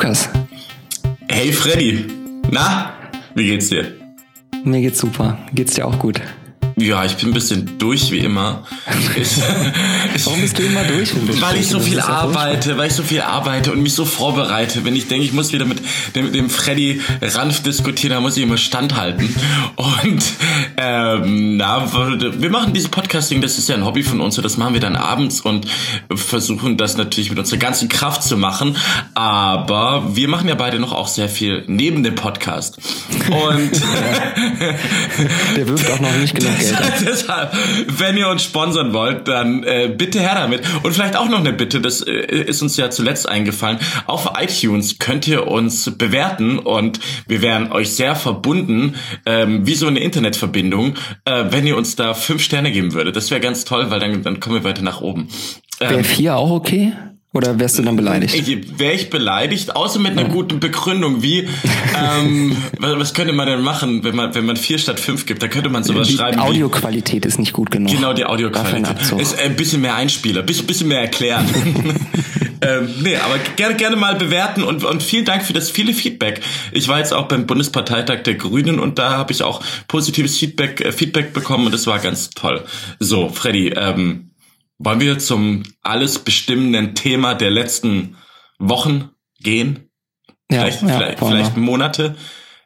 Lukas. Hey Freddy. Na, wie geht's dir? Mir geht's super. Geht's dir auch gut? Ja, ich bin ein bisschen durch wie immer. Ich, Warum bist du immer durch? Weil ich so viel arbeite, weil ich so viel arbeite und mich so vorbereite. Wenn ich denke, ich muss wieder mit dem, dem Freddy Ranf diskutieren, da muss ich immer standhalten. Und ähm, na, wir machen dieses Podcasting, das ist ja ein Hobby von uns und das machen wir dann abends und versuchen das natürlich mit unserer ganzen Kraft zu machen. Aber wir machen ja beide noch auch sehr viel neben dem Podcast. Und der wirft auch noch nicht genug Geld. Deshalb, wenn ihr uns sponsern wollt, dann äh, bitte her damit. Und vielleicht auch noch eine Bitte, das äh, ist uns ja zuletzt eingefallen. Auf iTunes könnt ihr uns bewerten und wir wären euch sehr verbunden, ähm, wie so eine Internetverbindung, äh, wenn ihr uns da fünf Sterne geben würdet. Das wäre ganz toll, weil dann, dann kommen wir weiter nach oben. Ähm, Wäre vier auch okay? Oder wärst du dann beleidigt? Wäre ich beleidigt, außer mit einer guten Begründung, wie ähm, was könnte man denn machen, wenn man wenn man vier statt fünf gibt? Da könnte man sowas die schreiben. Die Audioqualität ist nicht gut genug. Genau, die Audioqualität ist ein bisschen mehr Einspieler, bisschen bisschen mehr erklären. ähm, nee, aber gerne gerne mal bewerten und und vielen Dank für das viele Feedback. Ich war jetzt auch beim Bundesparteitag der Grünen und da habe ich auch positives Feedback äh, Feedback bekommen und das war ganz toll. So, Freddy, ähm, wollen wir zum alles bestimmenden Thema der letzten Wochen gehen? Ja, vielleicht, ja, vielleicht, vielleicht Monate.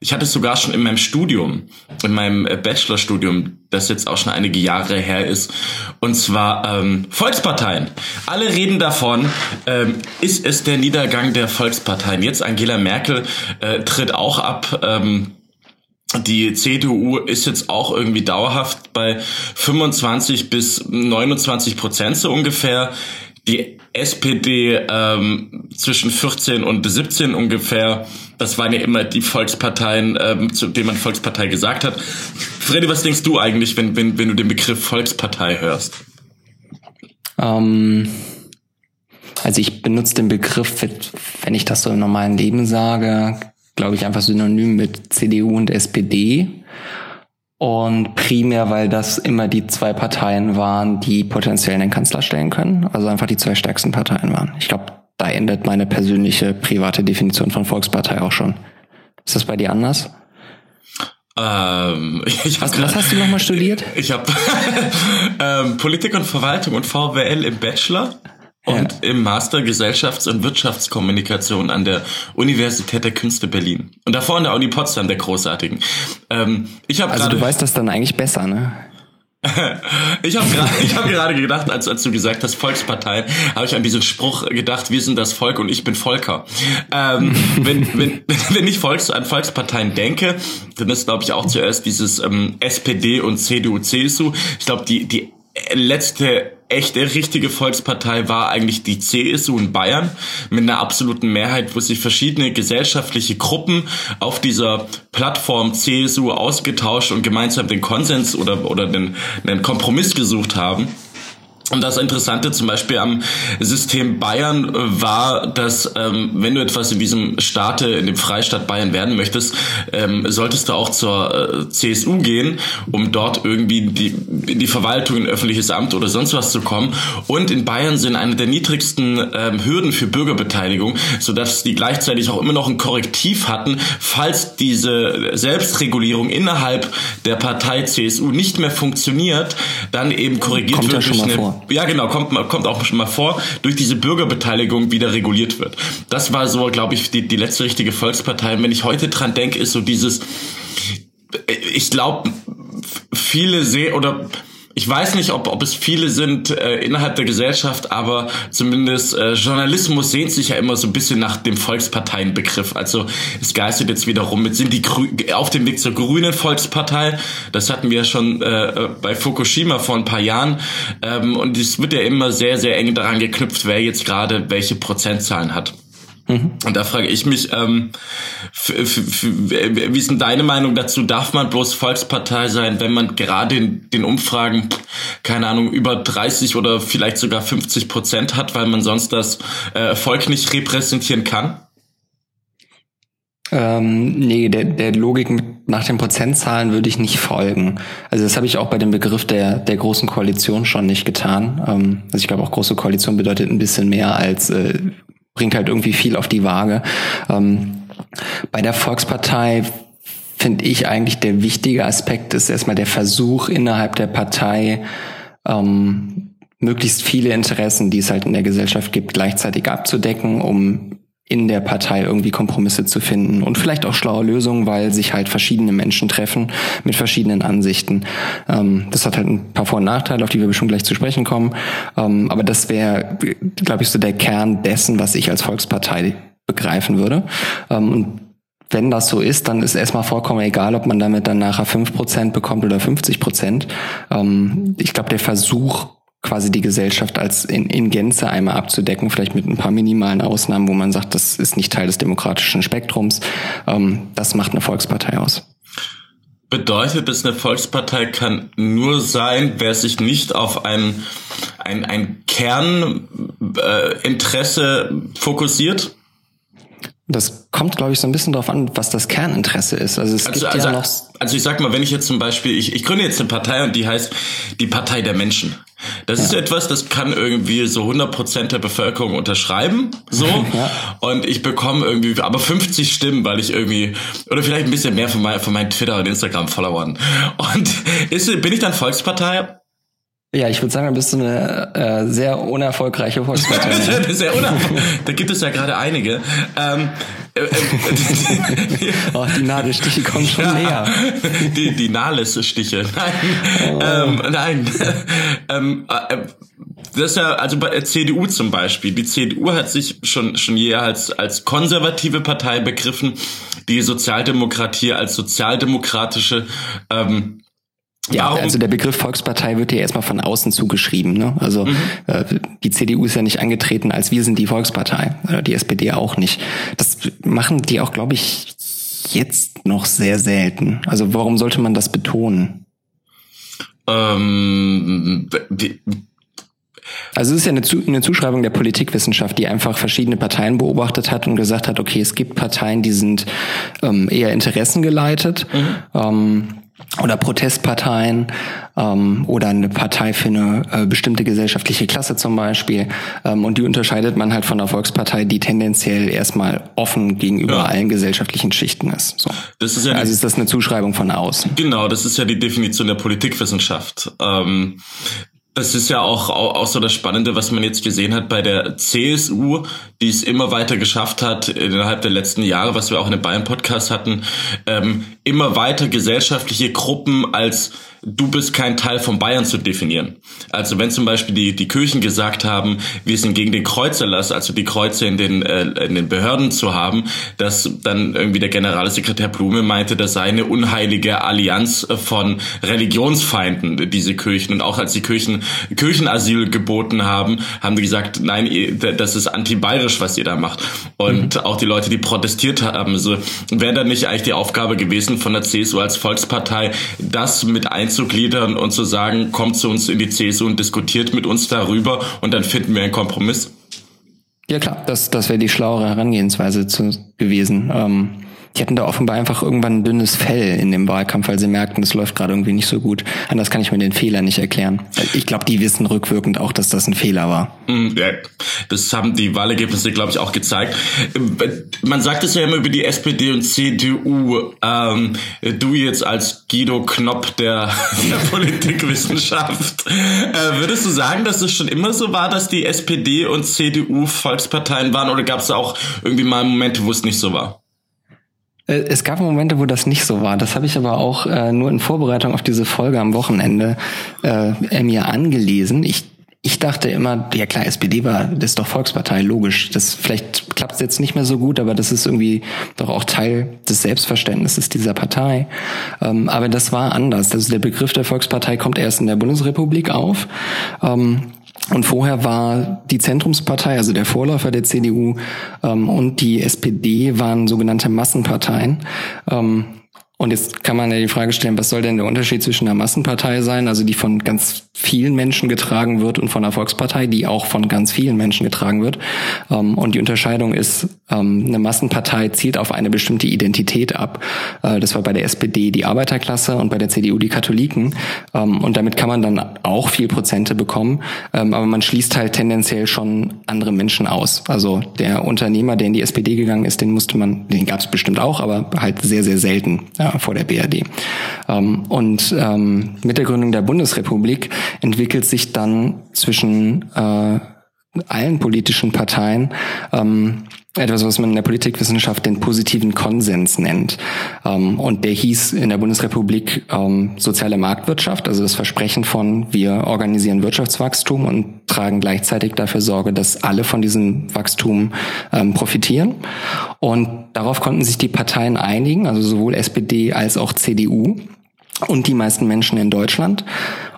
Ich hatte es sogar schon in meinem Studium, in meinem äh, Bachelorstudium, das jetzt auch schon einige Jahre her ist. Und zwar ähm, Volksparteien. Alle reden davon, ähm, ist es der Niedergang der Volksparteien. Jetzt Angela Merkel äh, tritt auch ab. Ähm, die CDU ist jetzt auch irgendwie dauerhaft bei 25 bis 29 Prozent so ungefähr. Die SPD ähm, zwischen 14 und 17 ungefähr. Das waren ja immer die Volksparteien, ähm, zu denen man Volkspartei gesagt hat. Freddy, was denkst du eigentlich, wenn, wenn, wenn du den Begriff Volkspartei hörst? Ähm, also ich benutze den Begriff, wenn ich das so im normalen Leben sage, glaube ich, einfach synonym mit CDU und SPD. Und primär, weil das immer die zwei Parteien waren, die potenziell den Kanzler stellen können. Also einfach die zwei stärksten Parteien waren. Ich glaube, da endet meine persönliche private Definition von Volkspartei auch schon. Ist das bei dir anders? Ähm, ich was, was hast du nochmal studiert? Ich habe ähm, Politik und Verwaltung und VWL im Bachelor und ja. im Master Gesellschafts- und Wirtschaftskommunikation an der Universität der Künste Berlin. Und davor an der Uni Potsdam, der großartigen. Ähm, ich hab also du weißt das dann eigentlich besser, ne? ich habe gerade ich hab gerade gedacht, als, als du gesagt hast, Volkspartei, habe ich an diesen Spruch gedacht, wir sind das Volk und ich bin Volker. Ähm, wenn, wenn, wenn ich Volks, an Volksparteien denke, dann ist, glaube ich, auch zuerst dieses ähm, SPD und CDU, CSU. Ich glaube, die, die letzte echte, richtige Volkspartei war eigentlich die CSU in Bayern mit einer absoluten Mehrheit, wo sich verschiedene gesellschaftliche Gruppen auf dieser Plattform CSU ausgetauscht und gemeinsam den Konsens oder, oder den, den Kompromiss gesucht haben. Und das Interessante zum Beispiel am System Bayern äh, war, dass ähm, wenn du etwas in diesem Staate, in dem Freistaat Bayern werden möchtest, ähm, solltest du auch zur äh, CSU gehen, um dort irgendwie die, in die Verwaltung, in öffentliches Amt oder sonst was zu kommen. Und in Bayern sind eine der niedrigsten ähm, Hürden für Bürgerbeteiligung, sodass die gleichzeitig auch immer noch ein Korrektiv hatten, falls diese Selbstregulierung innerhalb der Partei CSU nicht mehr funktioniert, dann eben korrigiert Kommt wird ja durch eine ja, genau, kommt, kommt auch schon mal vor, durch diese Bürgerbeteiligung wieder reguliert wird. Das war so, glaube ich, die, die letzte richtige Volkspartei. Und wenn ich heute dran denke, ist so dieses, ich glaube, viele sehen oder ich weiß nicht, ob, ob es viele sind äh, innerhalb der Gesellschaft, aber zumindest äh, Journalismus sehnt sich ja immer so ein bisschen nach dem Volksparteienbegriff. Also es geistert jetzt wiederum mit, sind die Grü auf dem Weg zur grünen Volkspartei. Das hatten wir schon äh, bei Fukushima vor ein paar Jahren. Ähm, und es wird ja immer sehr, sehr eng daran geknüpft, wer jetzt gerade welche Prozentzahlen hat. Mhm. Und da frage ich mich, ähm, wie ist denn deine Meinung dazu? Darf man bloß Volkspartei sein, wenn man gerade in den Umfragen, keine Ahnung, über 30 oder vielleicht sogar 50 Prozent hat, weil man sonst das äh, Volk nicht repräsentieren kann? Ähm, nee, der, der Logik nach den Prozentzahlen würde ich nicht folgen. Also das habe ich auch bei dem Begriff der, der großen Koalition schon nicht getan. Ähm, also ich glaube auch große Koalition bedeutet ein bisschen mehr als äh, bringt halt irgendwie viel auf die Waage. Ähm, bei der Volkspartei finde ich eigentlich der wichtige Aspekt ist erstmal der Versuch innerhalb der Partei, ähm, möglichst viele Interessen, die es halt in der Gesellschaft gibt, gleichzeitig abzudecken, um in der Partei irgendwie Kompromisse zu finden und vielleicht auch schlaue Lösungen, weil sich halt verschiedene Menschen treffen mit verschiedenen Ansichten. Ähm, das hat halt ein paar Vor- und Nachteile, auf die wir bestimmt gleich zu sprechen kommen. Ähm, aber das wäre, glaube ich, so der Kern dessen, was ich als Volkspartei begreifen würde. Ähm, und wenn das so ist, dann ist erstmal vollkommen egal, ob man damit dann nachher fünf Prozent bekommt oder 50%. Ähm, ich glaube, der Versuch, quasi die Gesellschaft als in, in Gänze einmal abzudecken, vielleicht mit ein paar minimalen Ausnahmen, wo man sagt, das ist nicht Teil des demokratischen Spektrums. Ähm, das macht eine Volkspartei aus. Bedeutet es, eine Volkspartei kann nur sein, wer sich nicht auf ein, ein, ein Kerninteresse äh, fokussiert? Das kommt, glaube ich, so ein bisschen darauf an, was das Kerninteresse ist. Also es also, gibt also, ja noch. Also ich sag mal, wenn ich jetzt zum Beispiel, ich, ich gründe jetzt eine Partei und die heißt die Partei der Menschen. Das ja. ist etwas, das kann irgendwie so 100% der Bevölkerung unterschreiben, so. Ja. Und ich bekomme irgendwie aber 50 Stimmen, weil ich irgendwie, oder vielleicht ein bisschen mehr von, mein, von meinen Twitter- und Instagram-Followern. Und ist, bin ich dann Volkspartei? Ja, ich würde sagen, dann bist du eine äh, sehr unerfolgreiche Volkspartei. sehr unerfolgreich. Da gibt es ja gerade einige. Ähm, äh, äh, oh, die Nadelstiche kommen schon ja, näher. Die, die Nahles-Stiche. Nein. Oh. Ähm, nein. ähm, äh, das ist ja, also bei der CDU zum Beispiel. Die CDU hat sich schon, schon je als, als konservative Partei begriffen, die Sozialdemokratie als sozialdemokratische ähm, ja, Warum? also der Begriff Volkspartei wird ja erstmal von außen zugeschrieben. Ne? Also mhm. äh, die CDU ist ja nicht angetreten, als wir sind die Volkspartei. Oder die SPD auch nicht. Das machen die auch, glaube ich, jetzt noch sehr selten. Also warum sollte man das betonen? Ähm, also es ist ja eine, eine, Zuschreibung der Politikwissenschaft, die einfach verschiedene Parteien beobachtet hat und gesagt hat, okay, es gibt Parteien, die sind ähm, eher interessengeleitet. Mhm. Ähm, oder Protestparteien ähm, oder eine Partei für eine äh, bestimmte gesellschaftliche Klasse zum Beispiel. Ähm, und die unterscheidet man halt von der Volkspartei, die tendenziell erstmal offen gegenüber ja. allen gesellschaftlichen Schichten ist. So. Das ist ja also ist das eine Zuschreibung von außen. Genau, das ist ja die Definition der Politikwissenschaft. Ähm, das ist ja auch, auch, so das Spannende, was man jetzt gesehen hat bei der CSU, die es immer weiter geschafft hat, innerhalb der letzten Jahre, was wir auch in dem Bayern-Podcast hatten, ähm, immer weiter gesellschaftliche Gruppen als du bist kein Teil von Bayern zu definieren. Also wenn zum Beispiel die, die Kirchen gesagt haben, wir sind gegen den Kreuzerlass, also die Kreuze in den, äh, in den Behörden zu haben, dass dann irgendwie der Generalsekretär Blume meinte, das sei eine unheilige Allianz von Religionsfeinden, diese Kirchen. Und auch als die Kirchen Kirchenasyl geboten haben, haben die gesagt, nein, das ist antibayerisch, was ihr da macht. Und mhm. auch die Leute, die protestiert haben, so wäre dann nicht eigentlich die Aufgabe gewesen von der CSU als Volkspartei, das mit einzubauen einzugliedern und zu sagen, kommt zu uns in die CSU und diskutiert mit uns darüber und dann finden wir einen Kompromiss? Ja klar, das, das wäre die schlauere Herangehensweise zu, gewesen. Ähm, die hatten da offenbar einfach irgendwann ein dünnes Fell in dem Wahlkampf, weil sie merkten, es läuft gerade irgendwie nicht so gut. Anders kann ich mir den Fehler nicht erklären. Ich glaube, die wissen rückwirkend auch, dass das ein Fehler war. Mm, das haben die Wahlergebnisse, glaube ich, auch gezeigt. Man sagt es ja immer über die SPD und CDU. Ähm, du jetzt als Guido Knopp der, der Politikwissenschaft. Äh, würdest du sagen, dass es schon immer so war, dass die SPD und CDU Volksparteien waren oder gab es auch irgendwie mal Momente, wo es nicht so war? Äh, es gab Momente, wo das nicht so war. Das habe ich aber auch äh, nur in Vorbereitung auf diese Folge am Wochenende äh, mir angelesen. Ich, ich dachte immer, ja klar, SPD war, das ist doch Volkspartei, logisch. Das vielleicht klappt es jetzt nicht mehr so gut, aber das ist irgendwie doch auch Teil des Selbstverständnisses dieser Partei. Ähm, aber das war anders. Also der Begriff der Volkspartei kommt erst in der Bundesrepublik auf. Ähm, und vorher war die Zentrumspartei, also der Vorläufer der CDU ähm, und die SPD waren sogenannte Massenparteien. Ähm, Und jetzt kann man ja die Frage stellen, was soll denn der Unterschied zwischen einer Massenpartei sein, also die von ganz vielen Menschen getragen wird und von einer Volkspartei, die auch von ganz vielen Menschen getragen wird. Ähm, und die Unterscheidung ist, ähm, eine Massenpartei zielt auf eine bestimmte Identität ab. Äh, das war bei der SPD die Arbeiterklasse und bei der CDU die Katholiken. Ähm, und damit kann man dann auch viel Prozente bekommen, aber man schließt halt tendenziell schon andere Menschen aus. Also der Unternehmer, der in die SPD gegangen ist, den musste man, den gab es bestimmt auch, aber halt sehr, sehr selten ja, vor der BRD. Ähm, und ähm, mit der Gründung der Bundesrepublik entwickelt sich dann zwischen äh, allen politischen Parteien ähm, etwas, was man in der Politikwissenschaft den positiven Konsens nennt. Ähm, und der hieß in der Bundesrepublik ähm, soziale Marktwirtschaft, also das Versprechen von wir organisieren Wirtschaftswachstum und tragen gleichzeitig dafür Sorge, dass alle von diesem Wachstum ähm, profitieren. Und darauf konnten sich die Parteien einigen, also sowohl SPD als auch CDU und die meisten Menschen in Deutschland.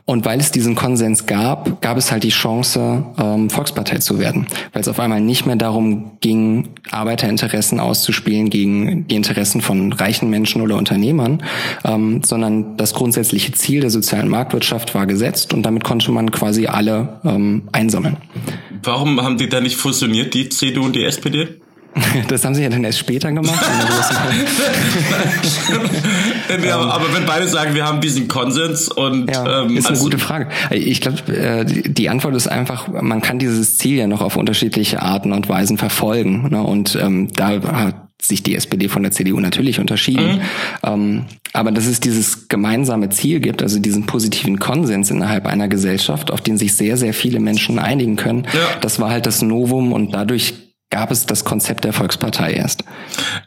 Und weil es diesen Konsens gab, gab es halt die Chance, ähm, Volkspartei zu werden. Weil es auf einmal nicht mehr darum ging, Arbeiterinteressen auszuspielen gegen die Interessen von reichen Menschen oder Unternehmern, ähm, sondern das grundsätzliche Ziel der sozialen Marktwirtschaft war gesetzt und damit konnte man quasi alle ähm, einsammeln. Warum haben die da nicht fusioniert, die CDU und die SPD? Das haben sie ja dann erst später gemacht. ja, aber wenn beide sagen, wir haben diesen Konsens und ja, ähm, ist eine also gute Frage. Ich glaube, äh, die Antwort ist einfach, man kann dieses Ziel ja noch auf unterschiedliche Arten und Weisen verfolgen. Ne? Und ähm, da hat sich die SPD von der CDU natürlich unterschieden. Mhm. Ähm, aber dass es dieses gemeinsame Ziel gibt, also diesen positiven Konsens innerhalb einer Gesellschaft, auf den sich sehr, sehr viele Menschen einigen können, ja. das war halt das Novum und dadurch gab es das Konzept der Volkspartei erst?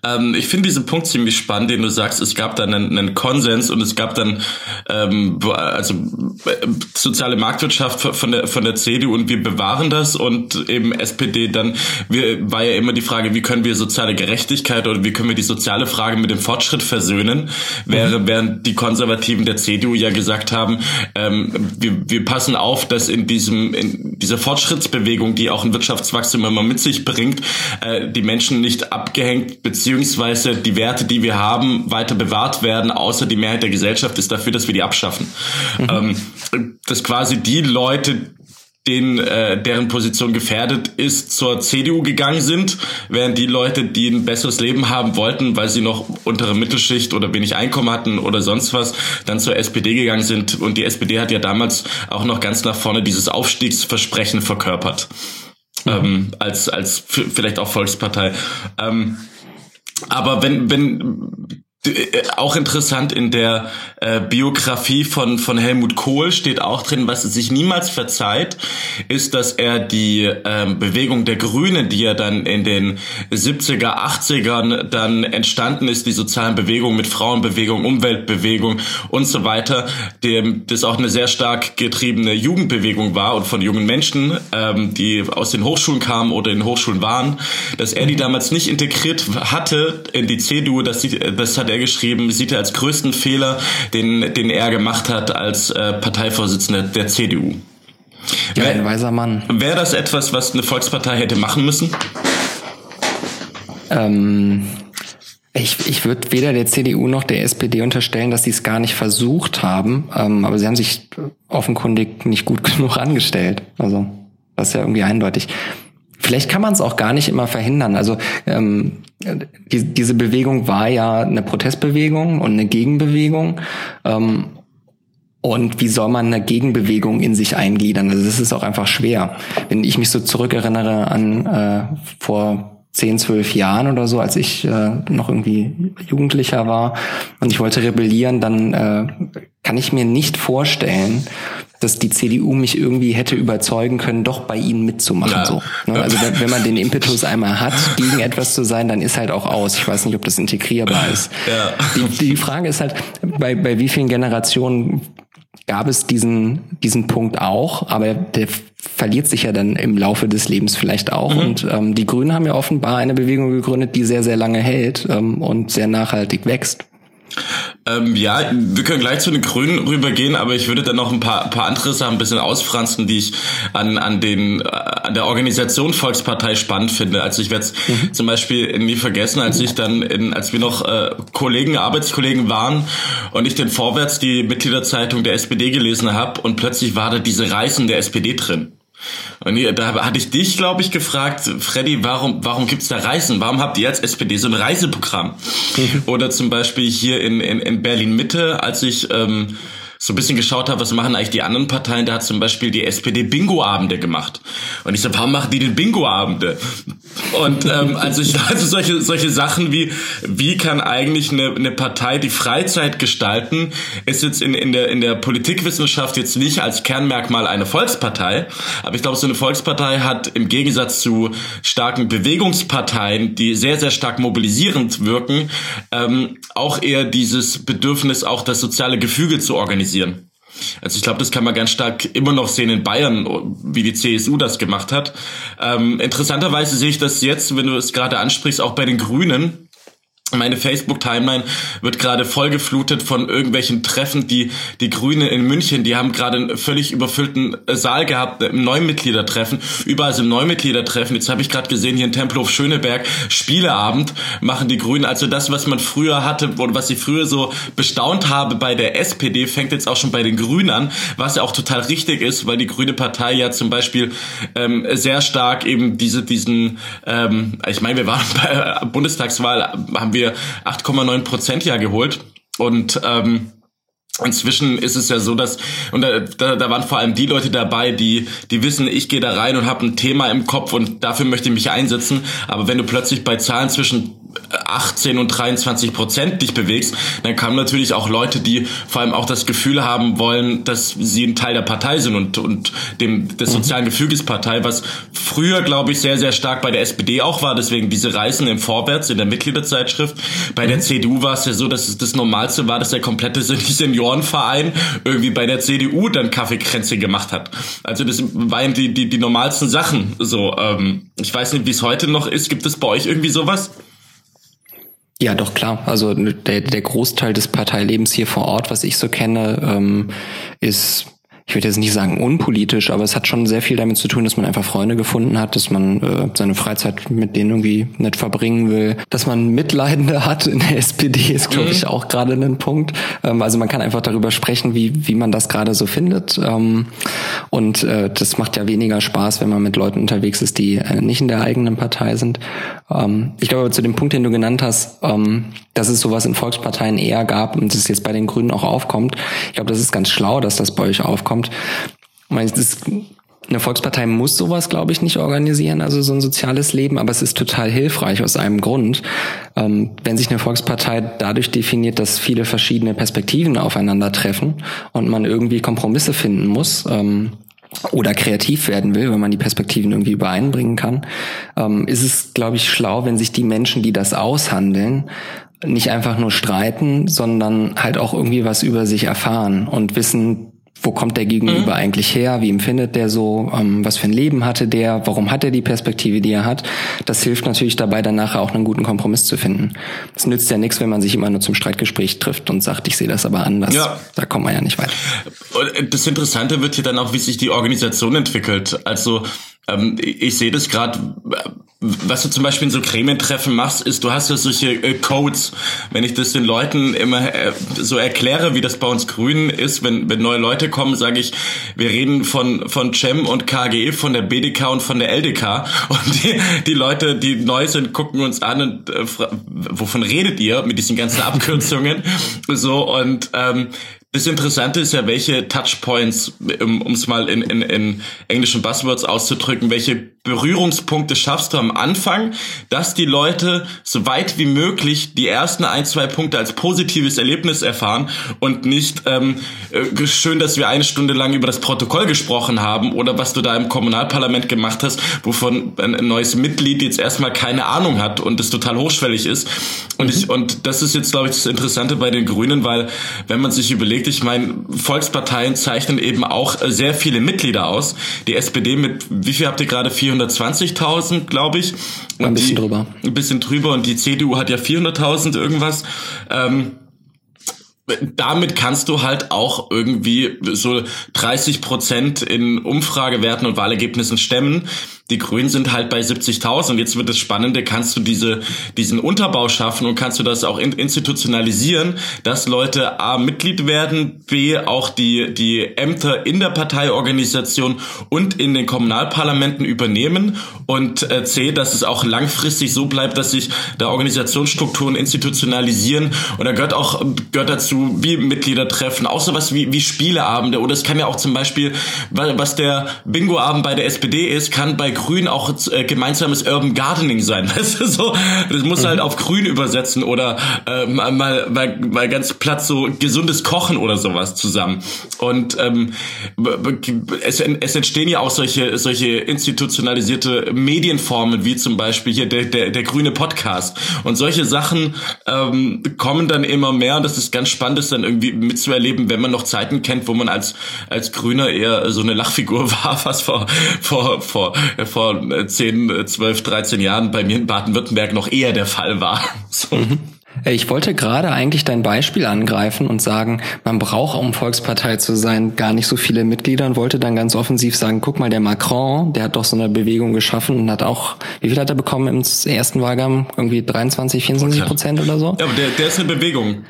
Ähm, ich finde diesen Punkt ziemlich spannend, den du sagst. Es gab dann einen, einen Konsens und es gab dann ähm, also äh, soziale Marktwirtschaft von der von der CDU und wir bewahren das und eben SPD dann wir, war ja immer die Frage, wie können wir soziale Gerechtigkeit oder wie können wir die soziale Frage mit dem Fortschritt versöhnen, wäre mhm. während die Konservativen der CDU ja gesagt haben, ähm, wir, wir passen auf, dass in diesem in dieser Fortschrittsbewegung, die auch ein Wirtschaftswachstum immer mit sich bringt bringt, äh, die Menschen nicht abgehängt, beziehungsweise die Werte, die wir haben, weiter bewahrt werden, außer die Mehrheit der Gesellschaft ist dafür, dass wir die abschaffen. Mhm. Ähm, dass quasi die Leute, denen, äh, deren Position gefährdet ist, zur CDU gegangen sind, während die Leute, die ein besseres Leben haben wollten, weil sie noch untere Mittelschicht oder wenig Einkommen hatten oder sonst was, dann zur SPD gegangen sind. Und die SPD hat ja damals auch noch ganz nach vorne dieses Aufstiegsversprechen verkörpert. Ähm, als, als vielleicht auch Volkspartei. Ähm, aber wenn, wenn auch interessant in der äh, Biografie von von Helmut Kohl steht auch drin, was er sich niemals verzeiht, ist, dass er die ähm, Bewegung der Grünen, die ja dann in den 70er, 80ern dann entstanden ist, die sozialen Bewegungen mit Frauenbewegung, Umweltbewegung und so weiter, dem das auch eine sehr stark getriebene Jugendbewegung war und von jungen Menschen, ähm, die aus den Hochschulen kamen oder in Hochschulen waren, dass er die damals nicht integriert hatte in die CDU, dass sie, das hat er geschrieben, sieht er als größten Fehler, den, den er gemacht hat als äh, Parteivorsitzender der CDU. Ja, ein weiser Mann. Wäre das etwas, was eine Volkspartei hätte machen müssen? Ähm, ich, ich würde weder der CDU noch der SPD unterstellen, dass sie es gar nicht versucht haben, ähm, aber sie haben sich offenkundig nicht gut genug angestellt. Also das ist ja irgendwie eindeutig. Vielleicht kann man es auch gar nicht immer verhindern. Also ähm, die, diese Bewegung war ja eine Protestbewegung und eine Gegenbewegung. Ähm, und wie soll man eine Gegenbewegung in sich eingliedern? Also das ist auch einfach schwer. Wenn ich mich so zurückerinnere an äh, vor zehn, zwölf Jahren oder so, als ich äh, noch irgendwie Jugendlicher war und ich wollte rebellieren, dann äh, kann ich mir nicht vorstellen, dass die CDU mich irgendwie hätte überzeugen können, doch bei ihnen mitzumachen. Ja. So, ne? Also wenn, wenn, man den Impetus einmal hat, gegen etwas zu sein, dann ist halt auch aus. Ich weiß nicht, ob das integrierbar ist. Ja. Die, die Frage ist halt, bei, bei wie vielen Generationen gab es diesen, diesen Punkt auch, aber der verliert sich ja dann im Laufe des Lebens vielleicht auch. Mhm. Und ähm, die Grünen haben ja offenbar eine Bewegung gegründet, die sehr, sehr lange hält ähm, und sehr nachhaltig wächst. Ähm, ja, wir können gleich zu den Grünen rübergehen, aber ich würde dann noch ein paar, paar andere Sachen ein bisschen ausfranzen, die ich an, an, den, äh, an der Organisation Volkspartei spannend finde. Also ich werde es mhm. zum Beispiel nie vergessen, als ich dann, in, als wir noch äh, Kollegen, Arbeitskollegen waren und ich den Vorwärts die Mitgliederzeitung der SPD gelesen habe und plötzlich war da diese Reisen der SPD drin. Und da hatte ich dich, glaube ich, gefragt, Freddy, warum, warum gibt's da Reisen? Warum habt ihr als SPD so ein Reiseprogramm? Oder zum Beispiel hier in, in, in Berlin Mitte, als ich ähm, so ein bisschen geschaut habe, was machen eigentlich die anderen Parteien, da hat zum Beispiel die SPD Bingo-Abende gemacht. Und ich so, warum machen die denn Bingo-Abende? Und ähm, also, ich, also solche, solche Sachen wie, wie kann eigentlich eine, eine Partei die Freizeit gestalten, ist jetzt in, in, der, in der Politikwissenschaft jetzt nicht als Kernmerkmal eine Volkspartei. Aber ich glaube, so eine Volkspartei hat im Gegensatz zu starken Bewegungsparteien, die sehr, sehr stark mobilisierend wirken, ähm, auch eher dieses Bedürfnis, auch das soziale Gefüge zu organisieren organisieren. Also ich glaube, das kann man ganz stark immer noch sehen in Bayern, wie die CSU das gemacht hat. Ähm, interessanterweise sehe ich das jetzt, wenn du es gerade ansprichst, auch bei den Grünen meine Facebook-Timeline wird gerade vollgeflutet von irgendwelchen Treffen, die die Grünen in München, die haben gerade einen völlig überfüllten Saal gehabt im Neumitgliedertreffen, überall sind Neumitgliedertreffen. Jetzt habe ich gerade gesehen hier in Tempelhof Schöneberg Spieleabend machen die Grünen. Also das, was man früher hatte oder was ich früher so bestaunt habe bei der SPD, fängt jetzt auch schon bei den Grünen an, was ja auch total richtig ist, weil die Grüne Partei ja zum Beispiel ähm, sehr stark eben diese diesen, ähm, ich meine, wir waren bei Bundestagswahl, haben wir wir 8,9 Prozent ja geholt. Und ähm, Inzwischen ist es ja so, dass und da, da, waren vor allem die Leute dabei, die die wissen, ich gehe da rein und habe ein Thema im Kopf und dafür möchte ich mich einsetzen. Aber wenn du plötzlich bei Zahlen zwischen 18 und 23 Prozent dich bewegst, dann kamen natürlich auch Leute, die vor allem auch das Gefühl haben wollen, dass sie ein Teil der Partei sind und, und dem des mhm. sozialen Gefüges Partei, was früher, glaube ich, sehr, sehr stark bei der SPD auch war. Deswegen diese Reisen im Vorwärts in der Mitgliederzeitschrift. Bei der mhm. CDU war es ja so, dass es das Normalste war, dass der komplette Seniorenverein irgendwie bei der CDU dann Kaffeekränze gemacht hat. Also das waren die, die, die normalsten Sachen. So, ähm, ich weiß nicht, wie es heute noch ist. Gibt es bei euch irgendwie sowas? Ja, doch klar. Also der, der Großteil des Parteilebens hier vor Ort, was ich so kenne, ähm, ist ich würde jetzt nicht sagen unpolitisch, aber es hat schon sehr viel damit zu tun, dass man einfach Freunde gefunden hat, dass man äh, seine Freizeit mit denen irgendwie nicht verbringen will, dass man Mitleidende hat in der SPD ist, glaube ich, mhm. auch gerade ein Punkt. Ähm, also man kann einfach darüber sprechen, wie, wie man das gerade so findet. Ähm, und äh, das macht ja weniger Spaß, wenn man mit Leuten unterwegs ist, die äh, nicht in der eigenen Partei sind. Ähm, ich glaube, zu dem Punkt, den du genannt hast, ähm, dass es sowas in Volksparteien eher gab und es jetzt bei den Grünen auch aufkommt. Ich glaube, das ist ganz schlau, dass das bei euch aufkommt kommt. eine Volkspartei muss sowas, glaube ich, nicht organisieren, also so ein soziales Leben, aber es ist total hilfreich aus einem Grund. Ähm, wenn sich eine Volkspartei dadurch definiert, dass viele verschiedene Perspektiven aufeinandertreffen und man irgendwie Kompromisse finden muss, ähm, oder kreativ werden will, wenn man die Perspektiven irgendwie übereinbringen kann, ähm, ist es, glaube ich, schlau, wenn sich die Menschen, die das aushandeln, nicht einfach nur streiten, sondern halt auch irgendwie was über sich erfahren und wissen, wo kommt der Gegenüber mhm. eigentlich her, wie empfindet der so, ähm, was für ein Leben hatte der, warum hat er die Perspektive, die er hat. Das hilft natürlich dabei, dann nachher auch einen guten Kompromiss zu finden. Es nützt ja nichts, wenn man sich immer nur zum Streitgespräch trifft und sagt, ich sehe das aber anders. Ja. Da kommt man ja nicht weiter. Das Interessante wird hier dann auch, wie sich die Organisation entwickelt. Also ähm, ich sehe das gerade, was du zum Beispiel in so Gremientreffen machst, ist, du hast ja solche äh, Codes. Wenn ich das den Leuten immer äh, so erkläre, wie das bei uns Grünen ist, wenn, wenn neue Leute kommen, sage ich, wir reden von, von Cem und KGE, von der BDK und von der LDK. Und die, die Leute, die neu sind, gucken uns an und äh, wovon redet ihr mit diesen ganzen Abkürzungen? so, und ähm, das Interessante ist ja, welche Touchpoints, um es mal in, in, in englischen Buzzwords auszudrücken, welche Berührungspunkte schaffst du am Anfang, dass die Leute so weit wie möglich die ersten ein, zwei Punkte als positives Erlebnis erfahren und nicht ähm, äh, schön, dass wir eine Stunde lang über das Protokoll gesprochen haben oder was du da im Kommunalparlament gemacht hast, wovon ein, neues Mitglied jetzt erstmal keine Ahnung hat und es total hochschwellig ist. Und ich, und das ist jetzt, glaube ich, das Interessante bei den Grünen, weil wenn man sich überlegt, ich meine, Volksparteien zeichnen eben auch sehr viele Mitglieder aus. Die SPD mit, wie viel habt ihr gerade? 400 420.000, glaube ich. Und ein bisschen die, drüber. Ein bisschen drüber und die CDU hat ja 400.000 irgendwas. Ähm, damit kannst du halt auch irgendwie so 30 Prozent in Umfragewerten und Wahlergebnissen stemmen. Die Grünen sind halt bei 70.000 und jetzt wird das Spannende, kannst du diese, diesen Unterbau schaffen und kannst du das auch institutionalisieren, dass Leute A, Mitglied werden, B, auch die, die Ämter in der Parteiorganisation und in den Kommunalparlamenten übernehmen und äh, C, dass es auch langfristig so bleibt, dass sich da Organisationsstrukturen institutionalisieren. Und da gehört auch, gehört dazu, wie Mitglieder treffen, auch sowas wie, wie Spieleabende. Oder es kann ja auch zum Beispiel, was der Bingo-Abend bei der SPD ist, kann bei Grün auch äh, gemeinsames Urban Gardening sein. Weißt du, so, das muss halt mhm. auf Grün übersetzen oder äh, mal, mal, mal ganz platt so gesundes Kochen oder sowas zusammen. Und ähm, es, es entstehen ja auch solche, solche institutionalisierte Medienformen, wie zum Beispiel hier der, der, der grüne Podcast. Und solche Sachen ähm, kommen dann immer mehr und das ist ganz spannend, das dann irgendwie mitzuerleben, wenn man noch Zeiten kennt, wo man als, als Grüner eher so eine Lachfigur war, was vor, vor, vor, vor 10, 12, 13 Jahren bei mir in Baden-Württemberg noch eher der Fall war. So. Mhm. Ich wollte gerade eigentlich dein Beispiel angreifen und sagen, man braucht, um Volkspartei zu sein, gar nicht so viele Mitglieder und wollte dann ganz offensiv sagen, guck mal, der Macron, der hat doch so eine Bewegung geschaffen und hat auch, wie viel hat er bekommen im ersten Wahlgang? Irgendwie 23, 24 Prozent oder so? Ja, aber der, der ist eine Bewegung.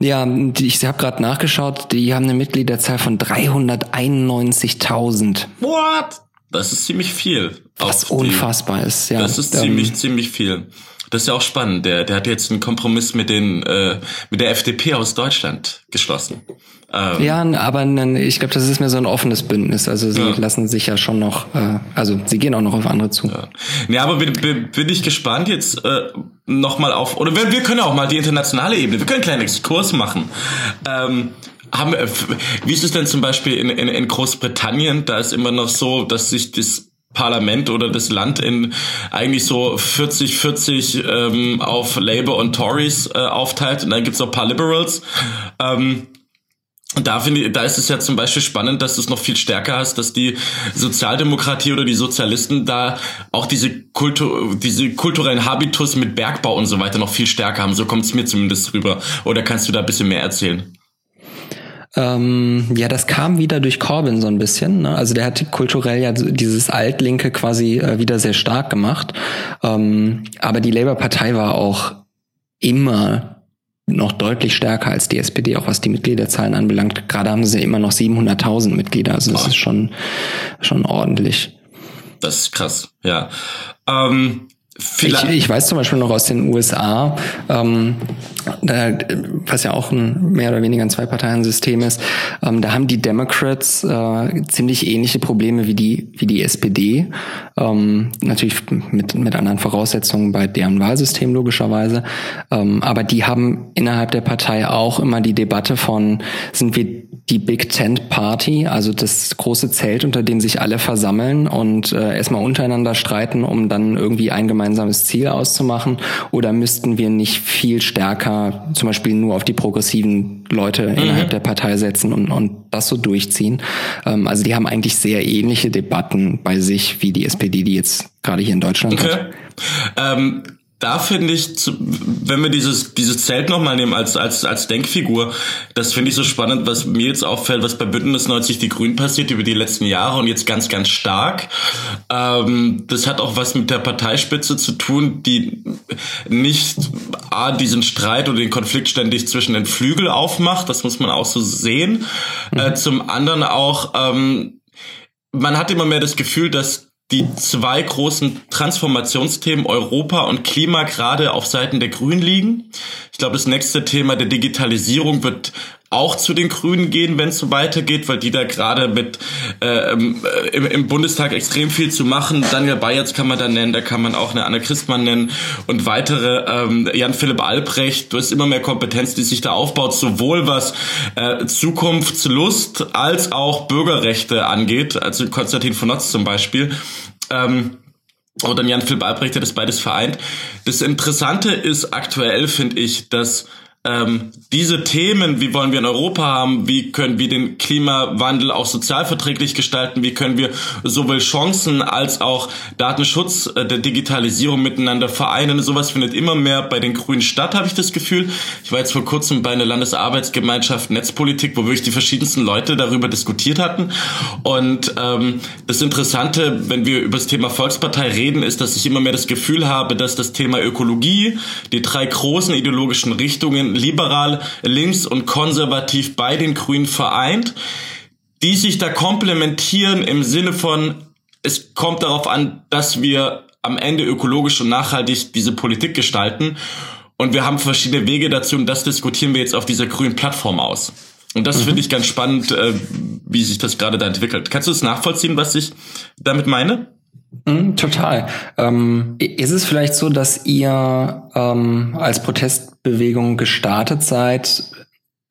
Ja, ich habe gerade nachgeschaut, die haben eine Mitgliederzahl von 391.000. What? Das ist ziemlich viel. Was unfassbar die, ist, ja. Das ist ziemlich, ziemlich viel. Das ist ja auch spannend. Der, der hat jetzt einen Kompromiss mit den äh, mit der FDP aus Deutschland geschlossen. Ähm, ja, aber ich glaube, das ist mir so ein offenes Bündnis. Also sie ja. lassen sich ja schon noch, äh, also sie gehen auch noch auf andere zu. Ja, ja aber bin, bin, bin ich gespannt jetzt äh, nochmal auf, oder wir, wir können auch mal die internationale Ebene, wir können einen kleinen Exkurs machen. Ähm, haben, äh, wie ist es denn zum Beispiel in, in, in Großbritannien? Da ist immer noch so, dass sich das Parlament oder das Land in eigentlich so 40-40 ähm, auf Labour und Tories äh, aufteilt und dann gibt's ein paar Liberals. Ähm, da finde ich, da ist es ja zum Beispiel spannend, dass du es noch viel stärker hast, dass die Sozialdemokratie oder die Sozialisten da auch diese Kultur, diese kulturellen Habitus mit Bergbau und so weiter noch viel stärker haben. So kommt es mir zumindest rüber. Oder kannst du da ein bisschen mehr erzählen? Ähm, ja, das kam wieder durch Corbyn so ein bisschen. Ne? Also der hat kulturell ja dieses Altlinke quasi äh, wieder sehr stark gemacht. Ähm, aber die Labour-Partei war auch immer noch deutlich stärker als die SPD, auch was die Mitgliederzahlen anbelangt. Gerade haben sie immer noch 700.000 Mitglieder, also das oh. ist schon, schon ordentlich. Das ist krass, ja. Ähm, ich, ich, weiß zum Beispiel noch aus den USA, ähm, was ja auch ein mehr oder weniger ein Zwei-Parteien-System ist, ähm, da haben die Democrats äh, ziemlich ähnliche Probleme wie die wie die SPD, ähm, natürlich mit mit anderen Voraussetzungen bei deren Wahlsystem logischerweise, ähm, aber die haben innerhalb der Partei auch immer die Debatte von sind wir die Big Tent Party, also das große Zelt, unter dem sich alle versammeln und äh, erstmal untereinander streiten, um dann irgendwie ein gemeinsames Ziel auszumachen? Oder müssten wir nicht viel stärker zum Beispiel nur auf die progressiven Leute mhm. innerhalb der Partei setzen und, und das so durchziehen? Ähm, also die haben eigentlich sehr ähnliche Debatten bei sich wie die SPD, die jetzt gerade hier in Deutschland okay. hat. Ähm da finde ich, wenn wir dieses, dieses Zelt nochmal nehmen als, als, als Denkfigur, das finde ich so spannend, was mir jetzt auffällt, was bei Bündnis 90 Die Grünen passiert über die letzten Jahre und jetzt ganz, ganz stark. Ähm, das hat auch was mit der Parteispitze zu tun, die nicht A, diesen Streit oder den Konflikt ständig zwischen den Flügel aufmacht, das muss man auch so sehen. Mhm. Äh, zum anderen auch, ähm, man hat immer mehr das Gefühl, dass die zwei großen Transformationsthemen Europa und Klima gerade auf Seiten der Grünen liegen. Ich glaube, das nächste Thema der Digitalisierung wird auch zu den Grünen gehen, wenn es so weitergeht, weil die da gerade mit äh, im, im, Bundestag extrem viel zu machen. Daniel Bayerz kann man da nennen, da kann man auch eine Anna Christmann nennen und weitere. Ähm, Jan-Philipp Albrecht, du hast immer mehr Kompetenz, die sich da aufbaut, sowohl was äh, Zukunftslust als auch Bürgerrechte angeht. Also Konstantin von Notz zum Beispiel. Ähm, oder Jan-Philipp Albrecht, der das beides vereint. Das Interessante ist aktuell, finde ich, dass ähm, diese Themen, wie wollen wir in Europa haben, wie können wir den Klimawandel auch sozialverträglich gestalten, wie können wir sowohl Chancen als auch Datenschutz äh, der Digitalisierung miteinander vereinen. Sowas findet immer mehr bei den Grünen statt, habe ich das Gefühl. Ich war jetzt vor kurzem bei einer Landesarbeitsgemeinschaft Netzpolitik, wo wirklich die verschiedensten Leute darüber diskutiert hatten. Und ähm, das Interessante, wenn wir über das Thema Volkspartei reden, ist, dass ich immer mehr das Gefühl habe, dass das Thema Ökologie, die drei großen ideologischen Richtungen, liberal, links und konservativ bei den Grünen vereint, die sich da komplementieren im Sinne von, es kommt darauf an, dass wir am Ende ökologisch und nachhaltig diese Politik gestalten. Und wir haben verschiedene Wege dazu und das diskutieren wir jetzt auf dieser grünen Plattform aus. Und das mhm. finde ich ganz spannend, äh, wie sich das gerade da entwickelt. Kannst du es nachvollziehen, was ich damit meine? Mm, total. Ähm, ist es vielleicht so, dass ihr ähm, als Protestbewegung gestartet seid,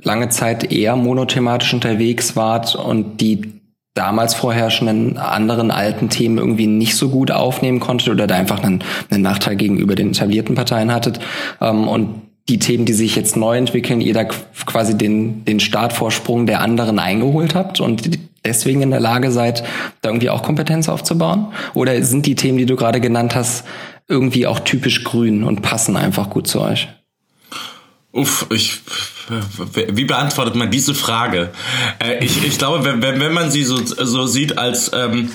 lange Zeit eher monothematisch unterwegs wart und die damals vorherrschenden anderen alten Themen irgendwie nicht so gut aufnehmen konntet oder da einfach einen, einen Nachteil gegenüber den etablierten Parteien hattet ähm, und die Themen, die sich jetzt neu entwickeln, ihr da quasi den, den Startvorsprung der anderen eingeholt habt und deswegen in der Lage seid, da irgendwie auch Kompetenz aufzubauen? Oder sind die Themen, die du gerade genannt hast, irgendwie auch typisch grün und passen einfach gut zu euch? Uff, ich, wie beantwortet man diese Frage? Äh, ich, ich glaube, wenn, wenn man sie so, so sieht als ähm,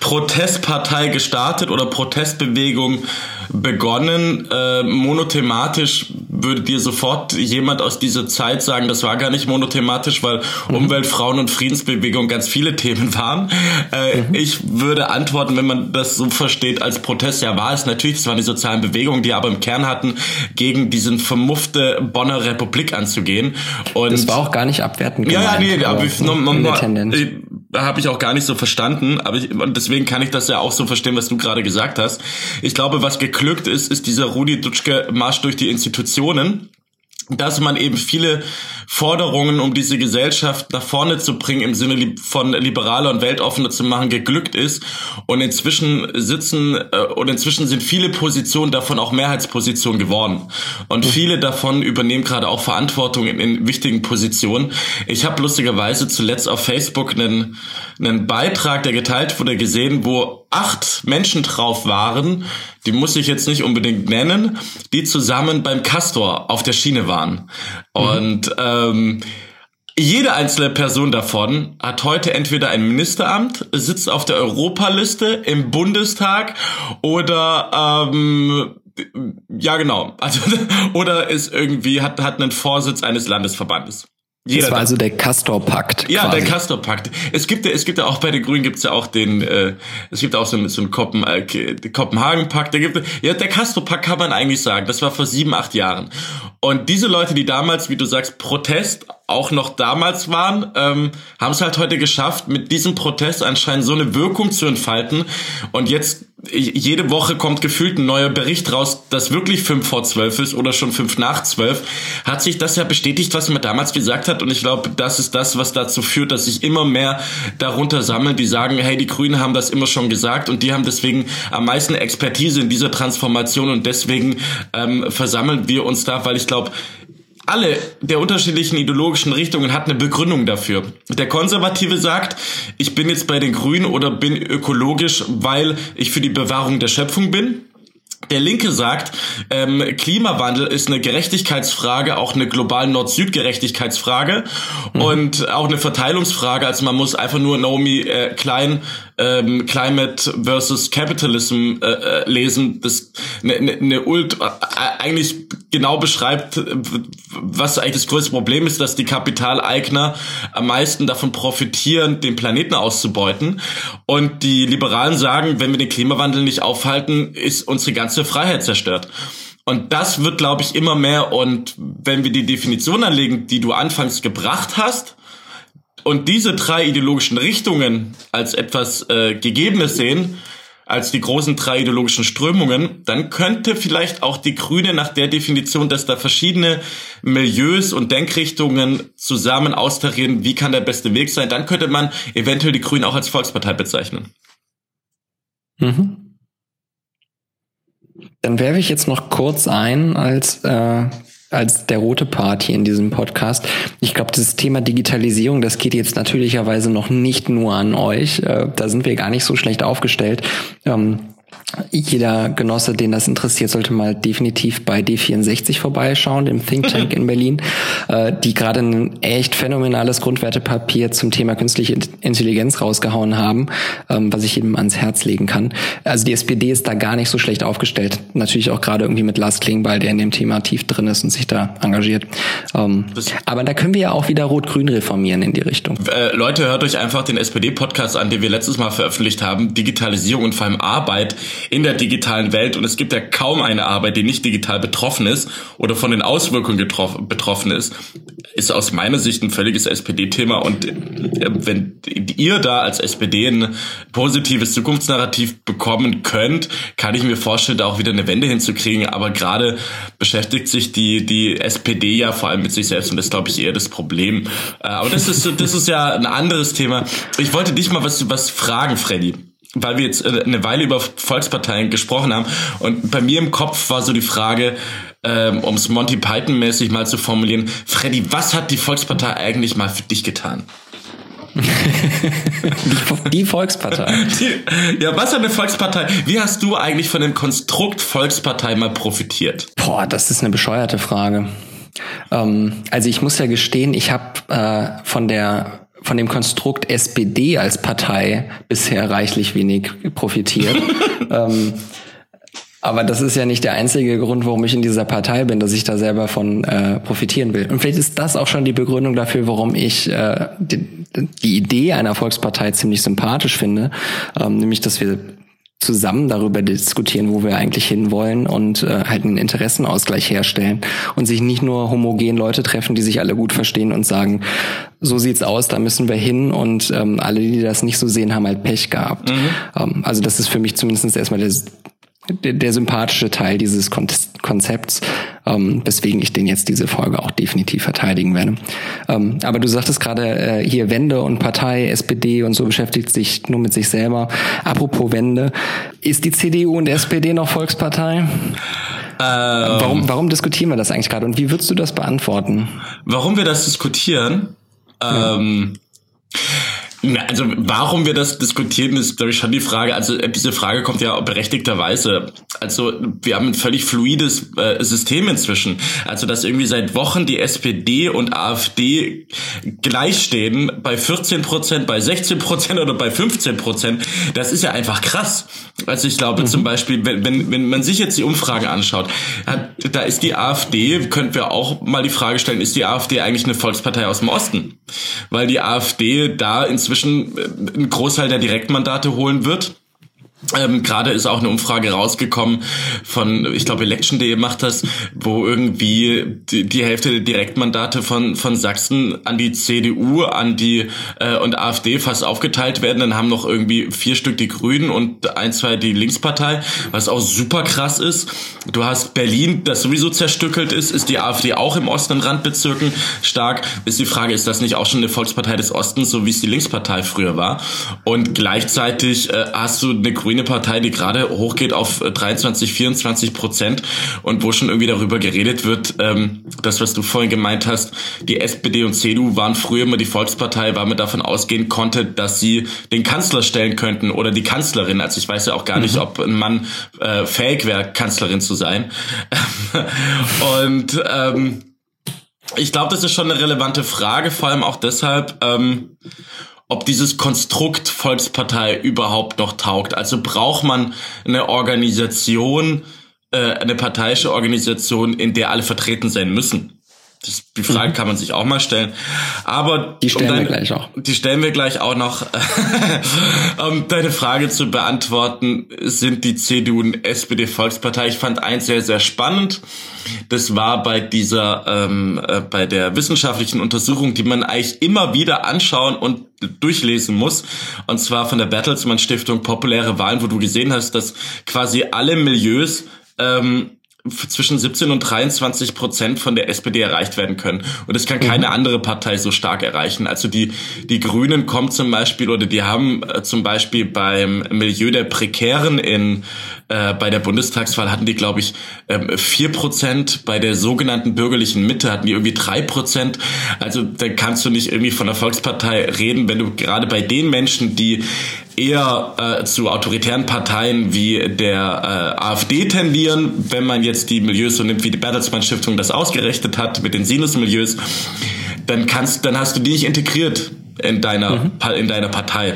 Protestpartei gestartet oder Protestbewegung begonnen. Äh, monothematisch würde dir sofort jemand aus dieser Zeit sagen, das war gar nicht monothematisch, weil mhm. Umwelt, Frauen und Friedensbewegung ganz viele Themen waren. Äh, mhm. Ich würde antworten, wenn man das so versteht als Protest, ja war es natürlich, es waren die sozialen Bewegungen, die aber im Kern hatten, gegen diesen vermuffte Bonner Republik anzugehen. Und das war auch gar nicht abwertend. Ja, ja, nee, aber ich, no, no, no, habe ich auch gar nicht so verstanden, aber ich, und deswegen kann ich das ja auch so verstehen, was du gerade gesagt hast. Ich glaube, was geglückt ist, ist dieser Rudi Dutschke Marsch durch die Institutionen dass man eben viele Forderungen, um diese Gesellschaft nach vorne zu bringen, im Sinne von liberaler und weltoffener zu machen, geglückt ist. Und inzwischen sitzen äh, und inzwischen sind viele Positionen davon auch Mehrheitspositionen geworden. Und mhm. viele davon übernehmen gerade auch Verantwortung in, in wichtigen Positionen. Ich habe lustigerweise zuletzt auf Facebook einen, einen Beitrag, der geteilt wurde, gesehen, wo acht Menschen drauf waren, die muss ich jetzt nicht unbedingt nennen, die zusammen beim Castor auf der Schiene waren. Mhm. Und ähm, jede einzelne Person davon hat heute entweder ein Ministeramt, sitzt auf der Europaliste im Bundestag oder ähm, ja genau, also oder ist irgendwie hat hat einen Vorsitz eines Landesverbandes. Jeder das war also der Castor-Pakt. Ja, quasi. der Castor-Pakt. Es gibt ja, es gibt ja auch bei den Grünen gibt's ja auch den, äh, es gibt auch so, so einen Kopen, äh, Kopenhagen-Pakt. Da gibt ja der Castor-Pakt kann man eigentlich sagen. Das war vor sieben, acht Jahren. Und diese Leute, die damals, wie du sagst, Protest auch noch damals waren, ähm, haben es halt heute geschafft, mit diesem Protest anscheinend so eine Wirkung zu entfalten. Und jetzt jede Woche kommt gefühlt ein neuer Bericht raus, dass wirklich fünf vor zwölf ist oder schon fünf nach zwölf. Hat sich das ja bestätigt, was man damals gesagt hat. Und ich glaube, das ist das, was dazu führt, dass sich immer mehr darunter sammeln, die sagen, hey, die Grünen haben das immer schon gesagt und die haben deswegen am meisten Expertise in dieser Transformation und deswegen ähm, versammeln wir uns da, weil ich glaube, alle der unterschiedlichen ideologischen Richtungen hat eine Begründung dafür. Der Konservative sagt, ich bin jetzt bei den Grünen oder bin ökologisch, weil ich für die Bewahrung der Schöpfung bin. Der Linke sagt, ähm, Klimawandel ist eine Gerechtigkeitsfrage, auch eine global Nord-Süd-Gerechtigkeitsfrage mhm. und auch eine Verteilungsfrage. Also man muss einfach nur Naomi äh, Klein ähm, Climate versus Capitalism äh, äh lesen, das eine ne, ne Ult äh, eigentlich genau beschreibt, was eigentlich das größte Problem ist, dass die Kapitaleigner am meisten davon profitieren, den Planeten auszubeuten. Und die Liberalen sagen, wenn wir den Klimawandel nicht aufhalten, ist unsere ganze Freiheit zerstört. Und das wird, glaube ich, immer mehr. Und wenn wir die Definition anlegen, die du anfangs gebracht hast, und diese drei ideologischen Richtungen als etwas äh, Gegebenes sehen, als die großen drei ideologischen Strömungen, dann könnte vielleicht auch die Grüne nach der Definition, dass da verschiedene Milieus und Denkrichtungen zusammen austarieren, wie kann der beste Weg sein, dann könnte man eventuell die Grünen auch als Volkspartei bezeichnen. Mhm. Dann werfe ich jetzt noch kurz ein als äh, als der rote Part hier in diesem Podcast. Ich glaube, das Thema Digitalisierung, das geht jetzt natürlicherweise noch nicht nur an euch. Äh, da sind wir gar nicht so schlecht aufgestellt. Ähm, jeder Genosse, den das interessiert, sollte mal definitiv bei D64 vorbeischauen, dem Think Tank in Berlin, äh, die gerade ein echt phänomenales Grundwertepapier zum Thema künstliche Intelligenz rausgehauen haben, ähm, was ich jedem ans Herz legen kann. Also die SPD ist da gar nicht so schlecht aufgestellt. Natürlich auch gerade irgendwie mit Lars Klingbeil, der in dem Thema tief drin ist und sich da engagiert. Ähm, aber da können wir ja auch wieder Rot-Grün reformieren in die Richtung. Äh, Leute, hört euch einfach den SPD-Podcast an, den wir letztes Mal veröffentlicht haben. Digitalisierung und vor allem Arbeit in der digitalen Welt. Und es gibt ja kaum eine Arbeit, die nicht digital betroffen ist oder von den Auswirkungen betroffen ist, ist aus meiner Sicht ein völliges SPD-Thema und äh, wenn ihr da als SPD ein positives Zukunftsnarrativ bekommen könnt, kann ich mir vorstellen, da auch wieder eine Wende hinzukriegen, aber gerade beschäftigt sich die, die SPD ja vor allem mit sich selbst. Und das glaube ich, eher das Problem. Äh, aber das ist, das ist ja ein anderes Thema. Ich wollte dich mal was, was fragen, Freddy weil wir jetzt äh, eine Weile über Volksparteien gesprochen haben und bei mir im Kopf war so die Frage, ähm, um es Monty Python mäßig mal zu formulieren, Freddy, was hat die Volkspartei eigentlich mal für dich getan? die, die, Volkspartei. Die, ja, was hat eine Volkspartei? Wie hast du eigentlich von dem Konstrukt Volkspartei mal profitiert? Boah, das ist eine bescheuerte Frage. Ähm, also ich muss ja gestehen, ich habe äh, von der von dem Konstrukt SPD als Partei bisher reichlich wenig profitiert. ähm, aber das ist ja nicht der einzige Grund, warum ich in dieser Partei bin, dass ich da selber von äh, profitieren will. Und vielleicht ist das auch schon die Begründung dafür, warum ich äh, die, die Idee einer Volkspartei ziemlich sympathisch finde, ähm, nämlich dass wir zusammen darüber diskutieren, wo wir eigentlich hinwollen und äh, halt einen Interessenausgleich herstellen und sich nicht nur homogen Leute treffen, die sich alle gut verstehen und sagen, so sieht's aus, da müssen wir hin und ähm, alle, die das nicht so sehen, haben halt Pech gehabt. Mhm. Ähm, also das ist für mich zumindest erstmal der der, der sympathische Teil dieses Konzepts, ähm, weswegen ich den jetzt diese Folge auch definitiv verteidigen werde. Ähm, aber du sagtest gerade äh, hier Wende und Partei, SPD und so beschäftigt sich nur mit sich selber. Apropos Wende, ist die CDU und SPD noch Volkspartei? Ähm, warum, warum diskutieren wir das eigentlich gerade und wie würdest du das beantworten? Warum wir das diskutieren? Ja. Ähm, also warum wir das diskutieren, ist, glaube ich, schon die Frage. Also äh, diese Frage kommt ja berechtigterweise. Also wir haben ein völlig fluides äh, System inzwischen. Also dass irgendwie seit Wochen die SPD und AfD gleichstehen bei 14 Prozent, bei 16 Prozent oder bei 15 Prozent. Das ist ja einfach krass. Also ich glaube mhm. zum Beispiel, wenn, wenn, wenn man sich jetzt die Umfrage anschaut, da ist die AfD, könnten wir auch mal die Frage stellen, ist die AfD eigentlich eine Volkspartei aus dem Osten? Weil die AfD da inzwischen inzwischen äh, einen Großteil der Direktmandate holen wird. Ähm, Gerade ist auch eine Umfrage rausgekommen von, ich glaube, Election.de macht das, wo irgendwie die, die, Hälfte der Direktmandate von, von Sachsen an die CDU, an die äh, und AfD fast aufgeteilt werden. Dann haben noch irgendwie vier Stück die Grünen und ein, zwei die Linkspartei, was auch super krass ist. Du hast Berlin, das sowieso zerstückelt ist, ist die AfD auch im Osten in Randbezirken stark. Ist die Frage, ist das nicht auch schon eine Volkspartei des Ostens, so wie es die Linkspartei früher war? Und gleichzeitig äh, hast du eine Grüne grüne Partei, die gerade hochgeht auf 23, 24 Prozent und wo schon irgendwie darüber geredet wird, ähm, das, was du vorhin gemeint hast, die SPD und CDU waren früher immer die Volkspartei, weil man davon ausgehen konnte, dass sie den Kanzler stellen könnten oder die Kanzlerin. Also ich weiß ja auch gar nicht, mhm. ob ein Mann äh, fähig wäre, Kanzlerin zu sein. und ähm, ich glaube, das ist schon eine relevante Frage, vor allem auch deshalb, ähm, ob dieses Konstrukt Volkspartei überhaupt noch taugt. Also braucht man eine Organisation, äh, eine parteiische Organisation, in der alle vertreten sein müssen. Das, die Frage mhm. kann man sich auch mal stellen. Aber die stellen um deine, wir gleich auch. Die stellen wir gleich auch noch. um deine Frage zu beantworten, sind die CDU und SPD Volkspartei. Ich fand eins sehr, sehr spannend. Das war bei dieser, ähm, äh, bei der wissenschaftlichen Untersuchung, die man eigentlich immer wieder anschauen und durchlesen muss. Und zwar von der Bertelsmann Stiftung Populäre Wahlen, wo du gesehen hast, dass quasi alle Milieus ähm, zwischen 17 und 23 Prozent von der SPD erreicht werden können. Und das kann keine mhm. andere Partei so stark erreichen. Also die, die Grünen kommen zum Beispiel oder die haben äh, zum Beispiel beim Milieu der Prekären in äh, bei der Bundestagswahl hatten die, glaube ich, ähm, vier Prozent. Bei der sogenannten bürgerlichen Mitte hatten die irgendwie drei Prozent. Also da kannst du nicht irgendwie von der Volkspartei reden, wenn du gerade bei den Menschen, die eher äh, zu autoritären Parteien wie der äh, AfD tendieren, wenn man jetzt die Milieus so nimmt, wie die Bertelsmann Stiftung das ausgerechnet hat mit den Sinus-Milieus, dann kannst, dann hast du die nicht integriert in deiner, mhm. in deiner Partei.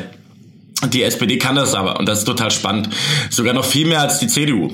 Die SPD kann das aber und das ist total spannend. Sogar noch viel mehr als die CDU.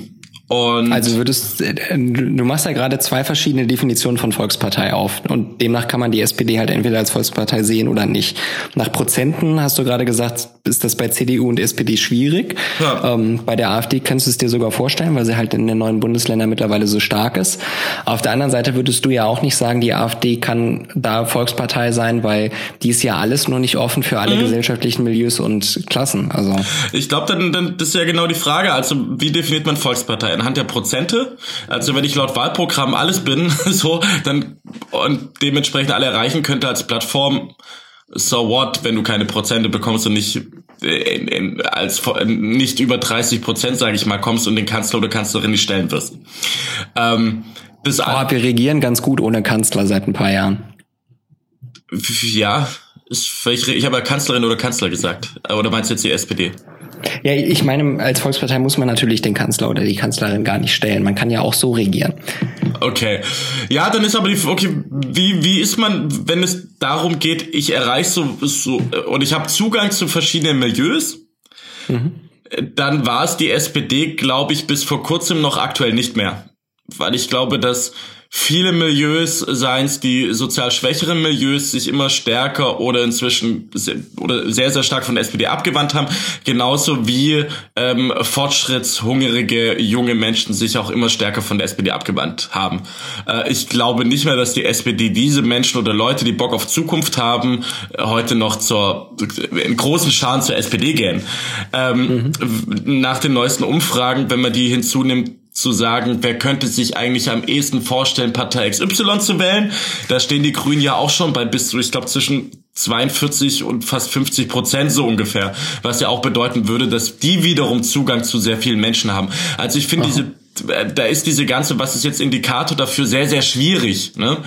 Und also würdest äh, du machst ja gerade zwei verschiedene Definitionen von Volkspartei auf und demnach kann man die SPD halt entweder als Volkspartei sehen oder nicht. Nach Prozenten hast du gerade gesagt, ist das bei CDU und SPD schwierig. Ja. Ähm, bei der AfD kannst du es dir sogar vorstellen, weil sie halt in den neuen Bundesländern mittlerweile so stark ist. Auf der anderen Seite würdest du ja auch nicht sagen, die AfD kann da Volkspartei sein, weil die ist ja alles nur nicht offen für alle mhm. gesellschaftlichen Milieus und Klassen. Also ich glaube, dann, dann das ist ja genau die Frage. Also wie definiert man Volkspartei? Anhand der Prozente. Also wenn ich laut Wahlprogramm alles bin, so, dann und dementsprechend alle erreichen könnte als Plattform, so what, wenn du keine Prozente bekommst und nicht in, in, als nicht über 30 Prozent, sage ich mal, kommst und den Kanzler oder Kanzlerin nicht stellen wirst. Ähm, das oh, wir regieren ganz gut ohne Kanzler seit ein paar Jahren. Ja, ich, ich habe ja Kanzlerin oder Kanzler gesagt. Oder meinst du jetzt die SPD? Ja, ich meine, als Volkspartei muss man natürlich den Kanzler oder die Kanzlerin gar nicht stellen. Man kann ja auch so regieren. Okay. Ja, dann ist aber die okay, wie wie ist man, wenn es darum geht, ich erreiche so so und ich habe Zugang zu verschiedenen Milieus? Mhm. Dann war es die SPD, glaube ich, bis vor kurzem noch aktuell nicht mehr, weil ich glaube, dass viele Milieus, seien es die sozial schwächeren Milieus, sich immer stärker oder inzwischen sehr, oder sehr, sehr stark von der SPD abgewandt haben, genauso wie ähm, fortschrittshungrige junge Menschen sich auch immer stärker von der SPD abgewandt haben. Äh, ich glaube nicht mehr, dass die SPD diese Menschen oder Leute, die Bock auf Zukunft haben, heute noch zur in großen Scharen zur SPD gehen. Ähm, mhm. Nach den neuesten Umfragen, wenn man die hinzunimmt, zu sagen, wer könnte sich eigentlich am ehesten vorstellen, Partei XY zu wählen. Da stehen die Grünen ja auch schon bei bis zu, ich glaube, zwischen 42 und fast 50 Prozent so ungefähr, was ja auch bedeuten würde, dass die wiederum Zugang zu sehr vielen Menschen haben. Also ich finde diese da ist diese ganze, was ist jetzt Indikator dafür, sehr, sehr schwierig. Ne?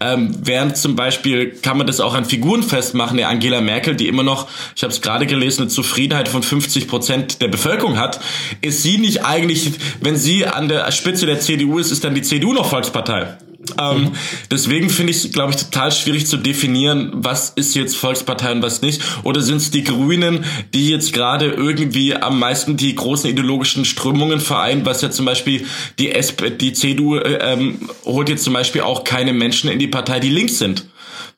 Ähm, während zum Beispiel kann man das auch an Figuren festmachen, der Angela Merkel, die immer noch, ich habe es gerade gelesen, eine Zufriedenheit von 50 Prozent der Bevölkerung hat, ist sie nicht eigentlich, wenn sie an der Spitze der CDU ist, ist dann die CDU noch Volkspartei. Ähm, mhm. Deswegen finde ich, glaube ich, total schwierig zu definieren, was ist jetzt Volkspartei und was nicht. Oder sind es die Grünen, die jetzt gerade irgendwie am meisten die großen ideologischen Strömungen vereinen, was ja zum Beispiel die, SP, die CDU äh, ähm, holt jetzt zum Beispiel auch keine Menschen in die Partei, die links sind.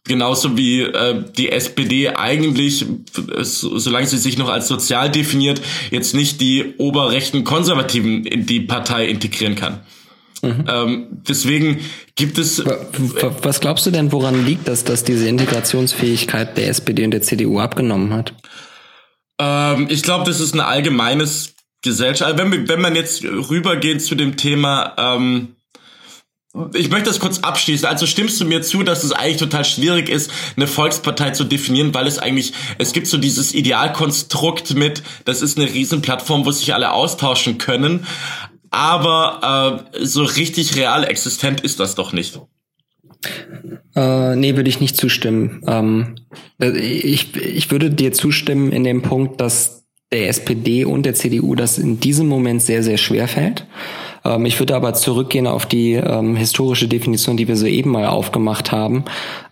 Genauso wie äh, die SPD eigentlich, äh, solange sie sich noch als sozial definiert, jetzt nicht die oberrechten Konservativen in die Partei integrieren kann. Mhm. Ähm, deswegen gibt es. Was glaubst du denn, woran liegt das, dass diese Integrationsfähigkeit der SPD und der CDU abgenommen hat? Ähm, ich glaube, das ist ein allgemeines Gesellschaft. Wenn, wenn man jetzt rübergeht zu dem Thema, ähm, ich möchte das kurz abschließen. Also stimmst du mir zu, dass es eigentlich total schwierig ist, eine Volkspartei zu definieren, weil es eigentlich, es gibt so dieses Idealkonstrukt mit, das ist eine Riesenplattform, wo sich alle austauschen können aber äh, so richtig real existent ist das doch nicht. Äh, nee, würde ich nicht zustimmen. Ähm, äh, ich, ich würde dir zustimmen in dem Punkt, dass der SPD und der CDU das in diesem Moment sehr, sehr schwer fällt. Ähm, ich würde aber zurückgehen auf die ähm, historische Definition, die wir soeben mal aufgemacht haben,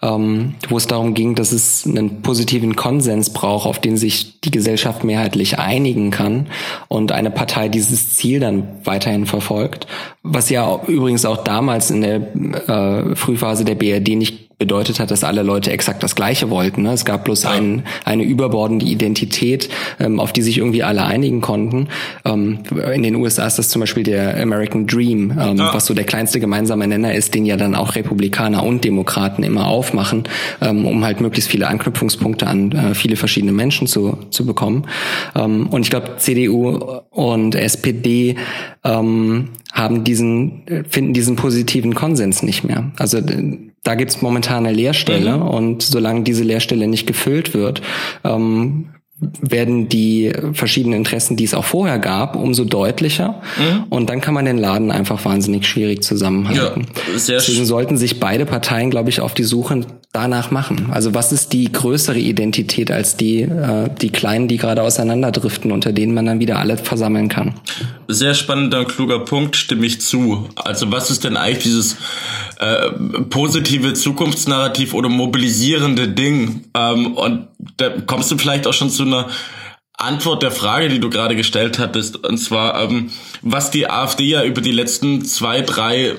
ähm, wo es darum ging, dass es einen positiven Konsens braucht, auf den sich die Gesellschaft mehrheitlich einigen kann und eine Partei dieses Ziel dann weiterhin verfolgt. Was ja übrigens auch damals in der äh, Frühphase der BRD nicht bedeutet hat, dass alle Leute exakt das Gleiche wollten. Ne? Es gab bloß ein, eine überbordende Identität, ähm, auf die sich irgendwie alle einigen konnten. Ähm, in den USA ist das zum Beispiel der American Dream, ähm, ja. was so der kleinste gemeinsame Nenner ist, den ja dann auch Republikaner und Demokraten immer aufmachen, um halt möglichst viele Anknüpfungspunkte an äh, viele verschiedene Menschen zu, zu bekommen. Und ich glaube, CDU und SPD haben diesen, finden diesen positiven Konsens nicht mehr. Also da gibt's momentan eine Leerstelle mhm. und solange diese Leerstelle nicht gefüllt wird, ähm, werden die verschiedenen Interessen, die es auch vorher gab, umso deutlicher. Mhm. Und dann kann man den Laden einfach wahnsinnig schwierig zusammenhalten. Ja, Deswegen sollten sich beide Parteien, glaube ich, auf die Suche danach machen. Also was ist die größere Identität als die, äh, die kleinen, die gerade auseinanderdriften, unter denen man dann wieder alle versammeln kann? Sehr spannender, kluger Punkt, stimme ich zu. Also was ist denn eigentlich dieses äh, positive Zukunftsnarrativ oder mobilisierende Ding? Ähm, und da kommst du vielleicht auch schon zu einer Antwort der Frage, die du gerade gestellt hattest, und zwar, ähm, was die AfD ja über die letzten zwei, drei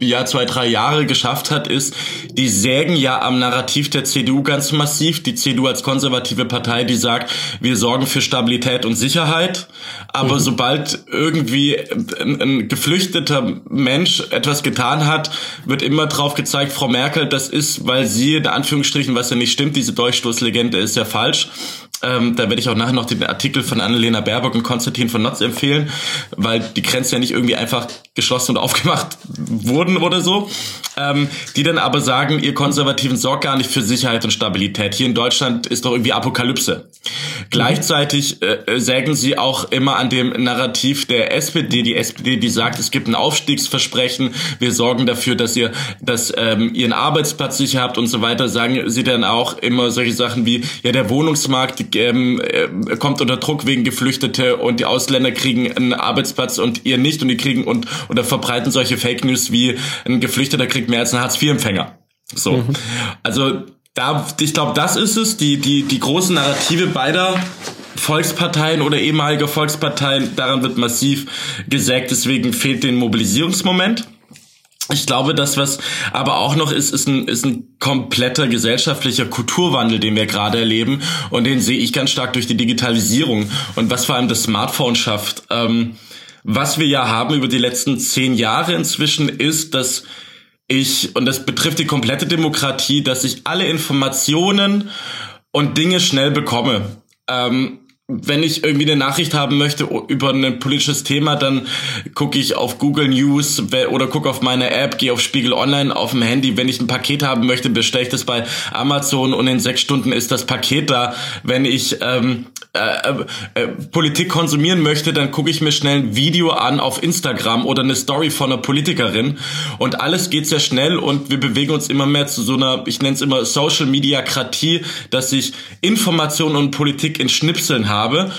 ja zwei, drei Jahre geschafft hat, ist, die sägen ja am Narrativ der CDU ganz massiv. Die CDU als konservative Partei, die sagt, wir sorgen für Stabilität und Sicherheit. Aber mhm. sobald irgendwie ein, ein, geflüchteter Mensch etwas getan hat, wird immer drauf gezeigt, Frau Merkel, das ist, weil sie, in Anführungsstrichen, was ja nicht stimmt, diese Durchstoßlegende ist ja falsch. Ähm, da werde ich auch nachher noch den Artikel von Annalena Baerbock und Konstantin von Notz empfehlen, weil die Grenze ja nicht irgendwie einfach geschlossen und aufgemacht wurden oder so. Ähm, die dann aber sagen, ihr Konservativen sorgt gar nicht für Sicherheit und Stabilität. Hier in Deutschland ist doch irgendwie Apokalypse. Gleichzeitig äh, sägen sie auch immer an dem Narrativ der SPD, die SPD, die sagt, es gibt ein Aufstiegsversprechen, wir sorgen dafür, dass ihr, dass ähm, ihren Arbeitsplatz sicher habt und so weiter, sagen sie dann auch immer solche Sachen wie, ja, der Wohnungsmarkt ähm, äh, kommt unter Druck wegen Geflüchtete und die Ausländer kriegen einen Arbeitsplatz und ihr nicht und die kriegen und oder verbreiten solche Fake News wie ein Geflüchteter kriegt mehr als ein Hartz-IV-Empfänger. So. Mhm. Also da, ich glaube, das ist es, die, die, die großen Narrative beider Volksparteien oder ehemalige Volksparteien, daran wird massiv gesägt, deswegen fehlt den Mobilisierungsmoment. Ich glaube, das, was aber auch noch ist, ist ein, ist ein kompletter gesellschaftlicher Kulturwandel, den wir gerade erleben. Und den sehe ich ganz stark durch die Digitalisierung und was vor allem das Smartphone schafft. Ähm, was wir ja haben über die letzten zehn Jahre inzwischen ist, dass ich, und das betrifft die komplette Demokratie, dass ich alle Informationen und Dinge schnell bekomme. Ähm, wenn ich irgendwie eine Nachricht haben möchte über ein politisches Thema, dann gucke ich auf Google News oder gucke auf meine App, gehe auf Spiegel Online auf dem Handy. Wenn ich ein Paket haben möchte, bestelle ich das bei Amazon und in sechs Stunden ist das Paket da. Wenn ich ähm, äh, äh, äh, Politik konsumieren möchte, dann gucke ich mir schnell ein Video an auf Instagram oder eine Story von einer Politikerin und alles geht sehr schnell und wir bewegen uns immer mehr zu so einer, ich nenne es immer Social Media Kratie, dass sich Information und Politik in Schnipseln habe.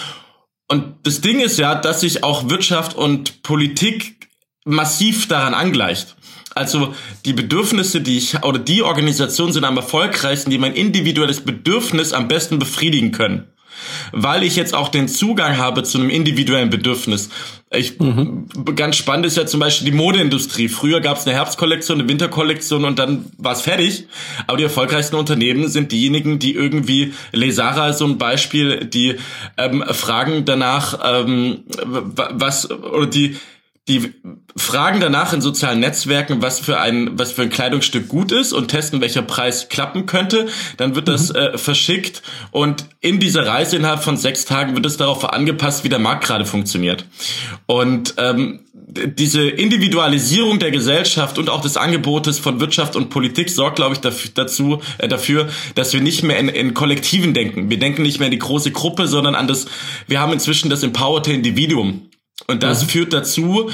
Und das Ding ist ja, dass sich auch Wirtschaft und Politik massiv daran angleicht. Also die Bedürfnisse, die ich oder die Organisationen sind am erfolgreichsten, die mein individuelles Bedürfnis am besten befriedigen können weil ich jetzt auch den Zugang habe zu einem individuellen Bedürfnis. Ich, mhm. Ganz spannend ist ja zum Beispiel die Modeindustrie. Früher gab es eine Herbstkollektion, eine Winterkollektion und dann war es fertig. Aber die erfolgreichsten Unternehmen sind diejenigen, die irgendwie, Lesara ist so ein Beispiel, die ähm, fragen danach, ähm, was, oder die, die fragen danach in sozialen Netzwerken, was für ein was für ein Kleidungsstück gut ist und testen, welcher Preis klappen könnte. Dann wird das mhm. äh, verschickt und in dieser Reise innerhalb von sechs Tagen wird es darauf angepasst, wie der Markt gerade funktioniert. Und ähm, diese Individualisierung der Gesellschaft und auch des Angebotes von Wirtschaft und Politik sorgt, glaube ich, dafür, dazu, äh, dafür, dass wir nicht mehr in, in Kollektiven denken. Wir denken nicht mehr in die große Gruppe, sondern an das, wir haben inzwischen das empowerte Individuum. Und das mhm. führt dazu,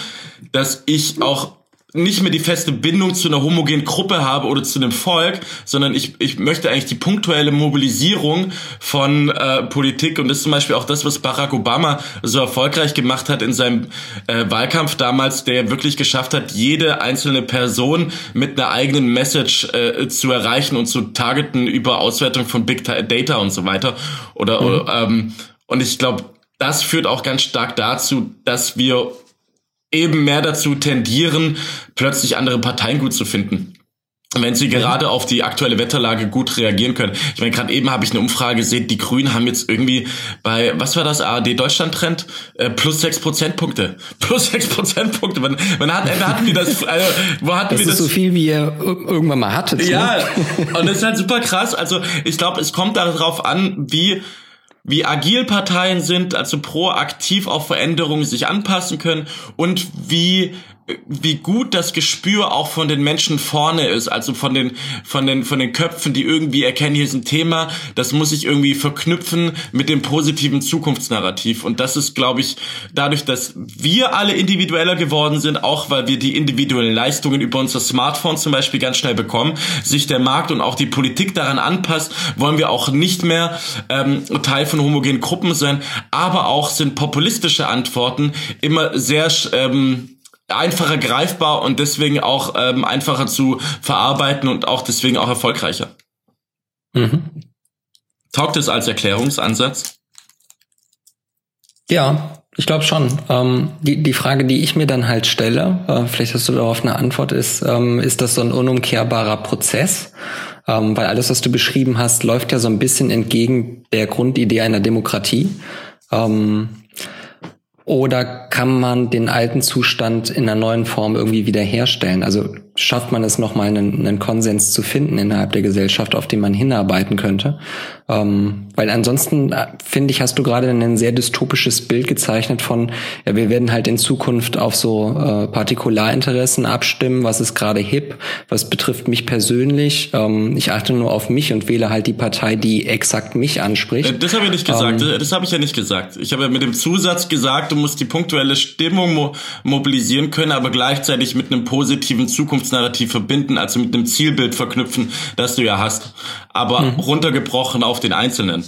dass ich auch nicht mehr die feste Bindung zu einer homogenen Gruppe habe oder zu einem Volk, sondern ich, ich möchte eigentlich die punktuelle Mobilisierung von äh, Politik und das ist zum Beispiel auch das, was Barack Obama so erfolgreich gemacht hat in seinem äh, Wahlkampf damals, der wirklich geschafft hat, jede einzelne Person mit einer eigenen Message äh, zu erreichen und zu targeten über Auswertung von Big Data und so weiter. Oder, mhm. oder ähm, und ich glaube, das führt auch ganz stark dazu, dass wir eben mehr dazu tendieren, plötzlich andere Parteien gut zu finden. wenn sie gerade auf die aktuelle Wetterlage gut reagieren können. Ich meine, gerade eben habe ich eine Umfrage gesehen, die Grünen haben jetzt irgendwie bei, was war das, ARD Deutschland Trend, äh, plus sechs Prozentpunkte. Plus sechs Prozentpunkte. Wann, wann hat, hatten wir das, also, wo hatten das wir das? ist so viel, wie ihr irgendwann mal hattet. Ne? Ja, und das ist halt super krass. Also ich glaube, es kommt darauf an, wie wie agil Parteien sind, also proaktiv auf Veränderungen sich anpassen können und wie wie gut das Gespür auch von den Menschen vorne ist, also von den, von den, von den Köpfen, die irgendwie erkennen, hier ist ein Thema, das muss ich irgendwie verknüpfen mit dem positiven Zukunftsnarrativ. Und das ist, glaube ich, dadurch, dass wir alle individueller geworden sind, auch weil wir die individuellen Leistungen über unser Smartphone zum Beispiel ganz schnell bekommen, sich der Markt und auch die Politik daran anpasst, wollen wir auch nicht mehr ähm, Teil von homogenen Gruppen sein, aber auch sind populistische Antworten immer sehr ähm, einfacher greifbar und deswegen auch ähm, einfacher zu verarbeiten und auch deswegen auch erfolgreicher. Mhm. Taugt es als Erklärungsansatz? Ja, ich glaube schon. Ähm, die, die Frage, die ich mir dann halt stelle, äh, vielleicht hast du darauf eine Antwort, ist, ähm, ist das so ein unumkehrbarer Prozess? Ähm, weil alles, was du beschrieben hast, läuft ja so ein bisschen entgegen der Grundidee einer Demokratie. Ähm, oder kann man den alten Zustand in einer neuen Form irgendwie wiederherstellen? Also schafft man es nochmal einen, einen Konsens zu finden innerhalb der Gesellschaft, auf den man hinarbeiten könnte? Ähm, weil ansonsten, äh, finde ich, hast du gerade ein sehr dystopisches Bild gezeichnet von, ja, wir werden halt in Zukunft auf so äh, Partikularinteressen abstimmen, was ist gerade hip, was betrifft mich persönlich. Ähm, ich achte nur auf mich und wähle halt die Partei, die exakt mich anspricht. Äh, das habe ich nicht gesagt, ähm, das, das habe ich ja nicht gesagt. Ich habe ja mit dem Zusatz gesagt, du musst die punktuelle Stimmung mo mobilisieren können, aber gleichzeitig mit einem positiven Zukunftsnarrativ verbinden, also mit einem Zielbild verknüpfen, das du ja hast. Aber mhm. runtergebrochen auf den Einzelnen.